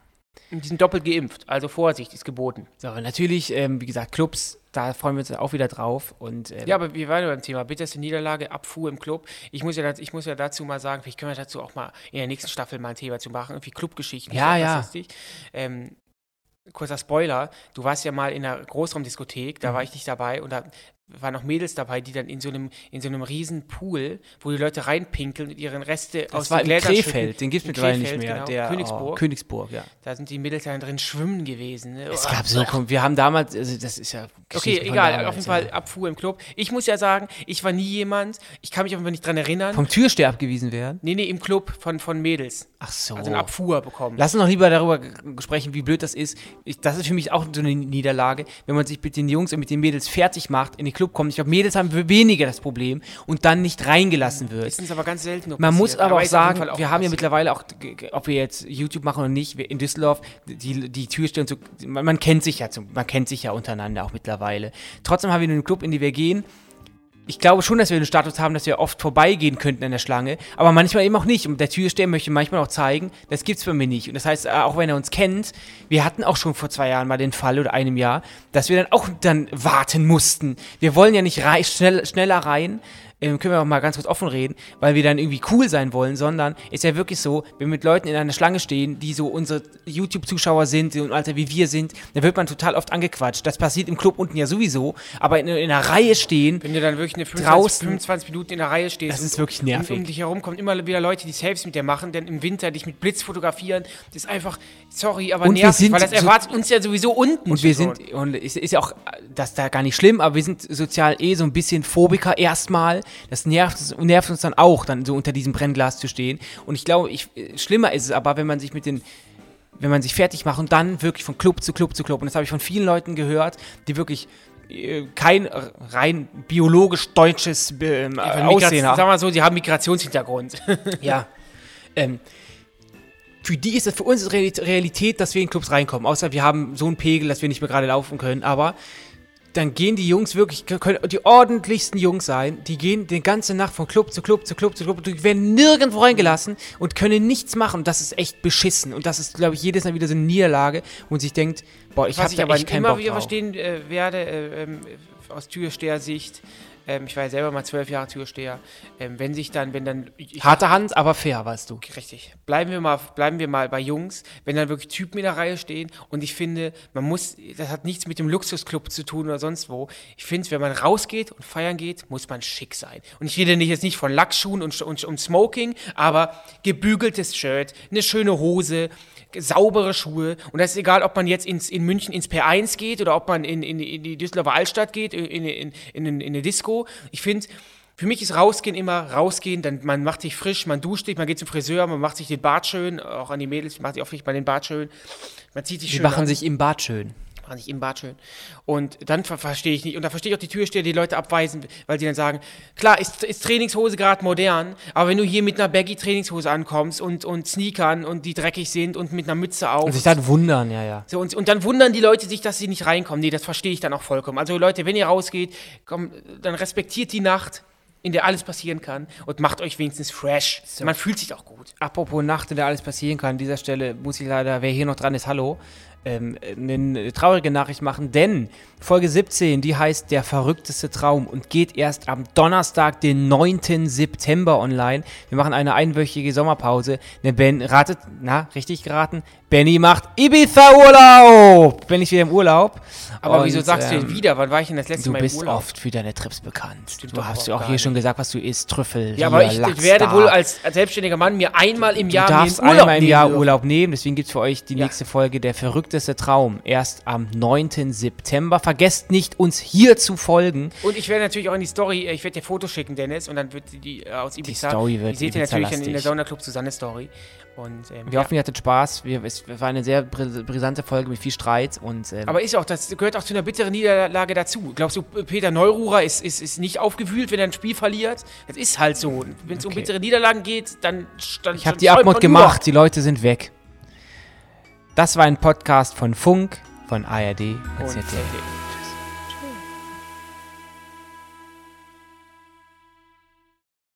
[SPEAKER 2] Und Die sind doppelt geimpft, also Vorsicht ist geboten.
[SPEAKER 3] So, aber natürlich, ähm, wie gesagt, Clubs, da freuen wir uns auch wieder drauf. Und, ähm,
[SPEAKER 2] Ja, aber wir waren ja beim Thema bitterste Niederlage, Abfuhr im Club. Ich muss, ja, ich muss ja dazu mal sagen, vielleicht können wir dazu auch mal in der nächsten Staffel mal ein Thema zu machen, irgendwie Clubgeschichten.
[SPEAKER 3] Ja, ja.
[SPEAKER 2] Ähm, kurzer Spoiler, du warst ja mal in einer Großraumdiskothek,
[SPEAKER 3] Mhm.
[SPEAKER 2] da war ich nicht dabei und da waren noch Mädels dabei, die dann in so einem, in so einem riesen Pool, wo die Leute reinpinkeln und ihren Reste
[SPEAKER 3] das
[SPEAKER 2] aus
[SPEAKER 3] war
[SPEAKER 2] den Gläsern
[SPEAKER 3] Krefeld, den gibt es mittlerweile nicht mehr.
[SPEAKER 2] genau.
[SPEAKER 3] Der,
[SPEAKER 2] Königsburg.
[SPEAKER 3] Oh, Königsburg, ja.
[SPEAKER 2] Da sind die Mädels dann drin schwimmen gewesen. Ne?
[SPEAKER 3] Es
[SPEAKER 2] Oh,
[SPEAKER 3] gab so, komm, wir haben damals, also das ist ja.
[SPEAKER 2] Okay, egal,
[SPEAKER 3] damals,
[SPEAKER 2] auf jeden
[SPEAKER 3] ja.
[SPEAKER 2] Fall Abfuhr im Club. Ich muss ja sagen, ich war nie jemand, ich kann mich aber nicht dran erinnern.
[SPEAKER 3] Vom Türsteher abgewiesen werden?
[SPEAKER 2] Nee, nee, im Club von, von Mädels.
[SPEAKER 3] Ach so.
[SPEAKER 2] Also eine Abfuhr bekommen.
[SPEAKER 3] Lass uns noch lieber darüber sprechen, wie blöd das ist. Ich, das ist für mich auch so eine Niederlage, wenn man sich mit den Jungs und mit den Mädels fertig macht, in den Club kommt. Ich glaube, Mädels haben weniger das Problem und dann nicht reingelassen wird.
[SPEAKER 2] Das ist aber ganz selten
[SPEAKER 3] Man muss
[SPEAKER 2] passiert.
[SPEAKER 3] aber auch sagen,
[SPEAKER 2] Fall
[SPEAKER 3] wir haben ja mittlerweile auch, ob wir jetzt YouTube machen oder nicht, in Düsseldorf, die, die Türsteher und so, man, man kennt sich ja, man kennt sich ja untereinander auch mittlerweile. Trotzdem haben wir einen Club, in den wir gehen. Ich glaube schon, dass wir den Status haben, dass wir oft vorbeigehen könnten an der Schlange, aber manchmal eben auch nicht. Und der Türsteher möchte manchmal auch zeigen, das gibt's bei mir nicht. Und das heißt, äh, auch wenn er uns kennt, wir hatten auch schon vor zwei Jahren mal den Fall oder einem Jahr, dass wir dann auch dann warten mussten. Wir wollen ja nicht rei schnell, schneller rein, ähm, können wir auch mal ganz kurz offen reden, weil wir dann irgendwie cool sein wollen, sondern ist ja wirklich so, wenn wir mit Leuten in einer Schlange stehen, die so unsere YouTube-Zuschauer sind, so im Alter wie wir sind, dann wird man total oft angequatscht. Das passiert im Club unten ja sowieso, aber in, in einer Reihe stehen,
[SPEAKER 2] Wenn du dann wirklich eine 25,
[SPEAKER 3] Draußen-
[SPEAKER 2] 25 Minuten in der Reihe stehst.
[SPEAKER 3] Das ist wirklich nervig.
[SPEAKER 2] Und um dich herum kommen immer wieder Leute, die Selfies mit dir machen, denn im Winter dich mit Blitz fotografieren. Das ist einfach, sorry, aber
[SPEAKER 3] Und
[SPEAKER 2] nervig, weil das
[SPEAKER 3] so-
[SPEAKER 2] erwartet uns ja sowieso unten.
[SPEAKER 3] Und wir
[SPEAKER 2] schon.
[SPEAKER 3] sind, und es ist ja auch, das ist da gar nicht schlimm, aber wir sind sozial eh so ein bisschen Phobiker erstmal. Das nervt, uns- nervt uns dann auch, dann so unter diesem Brennglas zu stehen. Und ich glaube, ich, schlimmer ist es aber, wenn man sich mit den, wenn man sich fertig macht und dann wirklich von Club zu Club zu Club. Und das habe ich von vielen Leuten gehört, die wirklich äh, kein rein biologisch deutsches äh,
[SPEAKER 2] Migra-
[SPEAKER 3] Aussehen haben.
[SPEAKER 2] Sag mal so, die haben Migrationshintergrund.
[SPEAKER 3] Ja. ähm, für die ist es, für uns ist Reali- Realität, dass wir in Clubs reinkommen. Außer wir haben so einen Pegel, dass wir nicht mehr gerade laufen können. Aber dann gehen die Jungs wirklich, können die ordentlichsten Jungs sein. Die gehen die ganze Nacht von Club zu Club zu Club zu Club. Die werden nirgendwo reingelassen und können nichts machen. Und das ist echt beschissen. Und das ist, glaube ich, jedes Mal wieder so eine Niederlage, wo man sich denkt, boah, ich
[SPEAKER 2] Was
[SPEAKER 3] habe
[SPEAKER 2] ich
[SPEAKER 3] da
[SPEAKER 2] aber
[SPEAKER 3] echt keinen
[SPEAKER 2] immer
[SPEAKER 3] Bock
[SPEAKER 2] wieder
[SPEAKER 3] drauf.
[SPEAKER 2] verstehen äh, werde, äh, ähm, aus Türstehersicht, ähm, ich war ja selber mal zwölf Jahre Türsteher, ähm, wenn sich dann, wenn dann... Ich,
[SPEAKER 3] Harte Hand, aber fair, weißt du.
[SPEAKER 2] Richtig. Bleiben wir mal, bleiben wir mal bei Jungs, wenn dann wirklich Typen in der Reihe stehen und ich finde, man muss, das hat nichts mit dem Luxusclub zu tun oder sonst wo. Ich finde, wenn man rausgeht und feiern geht, muss man schick sein. Und ich rede nicht jetzt nicht von Lackschuhen und, und, und Smoking, aber gebügeltes Shirt, eine schöne Hose, saubere Schuhe. Und das ist egal, ob man jetzt ins, in München ins P1 geht oder ob man in, in, in die Düsseldorfer Altstadt geht, in, in, in, in, in eine Disco. Ich finde, für mich ist rausgehen immer rausgehen, dann man macht sich frisch, man duscht sich, man geht zum Friseur, man macht sich den Bart schön, auch an die Mädels, macht sich auch vielleicht mal den Bart schön. Man zieht sich
[SPEAKER 3] Die
[SPEAKER 2] schön
[SPEAKER 3] machen
[SPEAKER 2] an.
[SPEAKER 3] sich im Bad schön.
[SPEAKER 2] Machen sich im Bad schön. Und dann ver verstehe ich nicht. Und da verstehe ich auch die Türsteher, die Leute abweisen, weil sie dann sagen, klar, ist, ist Trainingshose gerade modern, aber wenn du hier mit einer Baggy-Trainingshose ankommst und, und Sneakern und die dreckig sind und mit einer Mütze auf.
[SPEAKER 3] Und sich dann wundern, ja, ja.
[SPEAKER 2] So, und, und dann wundern die Leute sich, dass sie nicht reinkommen. Nee, das verstehe ich dann auch vollkommen. Also Leute, wenn ihr rausgeht, komm, dann respektiert die Nacht, in der alles passieren kann und macht euch wenigstens fresh. Man fühlt sich auch gut.
[SPEAKER 3] Apropos Nacht, in der alles passieren kann, an dieser Stelle muss ich leider, wer hier noch dran ist, hallo, ähm, eine traurige Nachricht machen, denn Folge 17, die heißt Der verrückteste Traum und geht erst am Donnerstag, den 9. September online. Wir machen eine einwöchige Sommerpause. Ne Ben, ratet, na, richtig geraten? Benny macht Ibiza-Urlaub! Bin ich wieder im Urlaub.
[SPEAKER 2] Aber
[SPEAKER 3] Und,
[SPEAKER 2] wieso sagst du
[SPEAKER 3] ähm,
[SPEAKER 2] denn wieder? Wann war ich denn das letzte
[SPEAKER 3] Du
[SPEAKER 2] Mal im
[SPEAKER 3] bist
[SPEAKER 2] Urlaub?
[SPEAKER 3] oft für deine Trips bekannt.
[SPEAKER 2] Stimmt
[SPEAKER 3] du hast ja auch hier schon gesagt, was du isst. Trüffel,
[SPEAKER 2] Ja, aber ich, ich werde wohl als, selbstständiger Mann mir einmal im Jahr
[SPEAKER 3] Du darfst
[SPEAKER 2] mir einen Urlaub
[SPEAKER 3] einmal im
[SPEAKER 2] nehmen
[SPEAKER 3] Jahr. Urlaub nehmen, deswegen gibt es für euch die
[SPEAKER 2] Ja.
[SPEAKER 3] nächste Folge Der verrückteste Traum. Erst am 9. September. Vergesst nicht, uns hier zu folgen.
[SPEAKER 2] Und ich werde natürlich auch in die Story, äh, ich werde dir Fotos schicken, Dennis, und dann wird die, die äh, aus Ibiza.
[SPEAKER 3] Story wird
[SPEAKER 2] Die seht ihr natürlich in, der
[SPEAKER 3] Ibiza-lastig.
[SPEAKER 2] Saunaclub Susanne Story. Und, ähm,
[SPEAKER 3] Wir
[SPEAKER 2] ja.
[SPEAKER 3] hoffen, ihr hattet Spaß. Wir, es war eine sehr bris- brisante Folge mit viel Streit. Und, ähm,
[SPEAKER 2] Aber ist auch, das gehört auch zu einer bitteren Niederlage dazu. Glaubst du, Peter Neururer ist, ist, ist nicht aufgewühlt, wenn er ein Spiel verliert? Das ist halt so. Wenn es um
[SPEAKER 3] Okay.
[SPEAKER 2] bittere Niederlagen geht, dann. dann
[SPEAKER 3] ich habe die Abmod gemacht. Die Leute sind weg. Das war ein Podcast von Funk, von ARD und
[SPEAKER 2] Und. ZDF.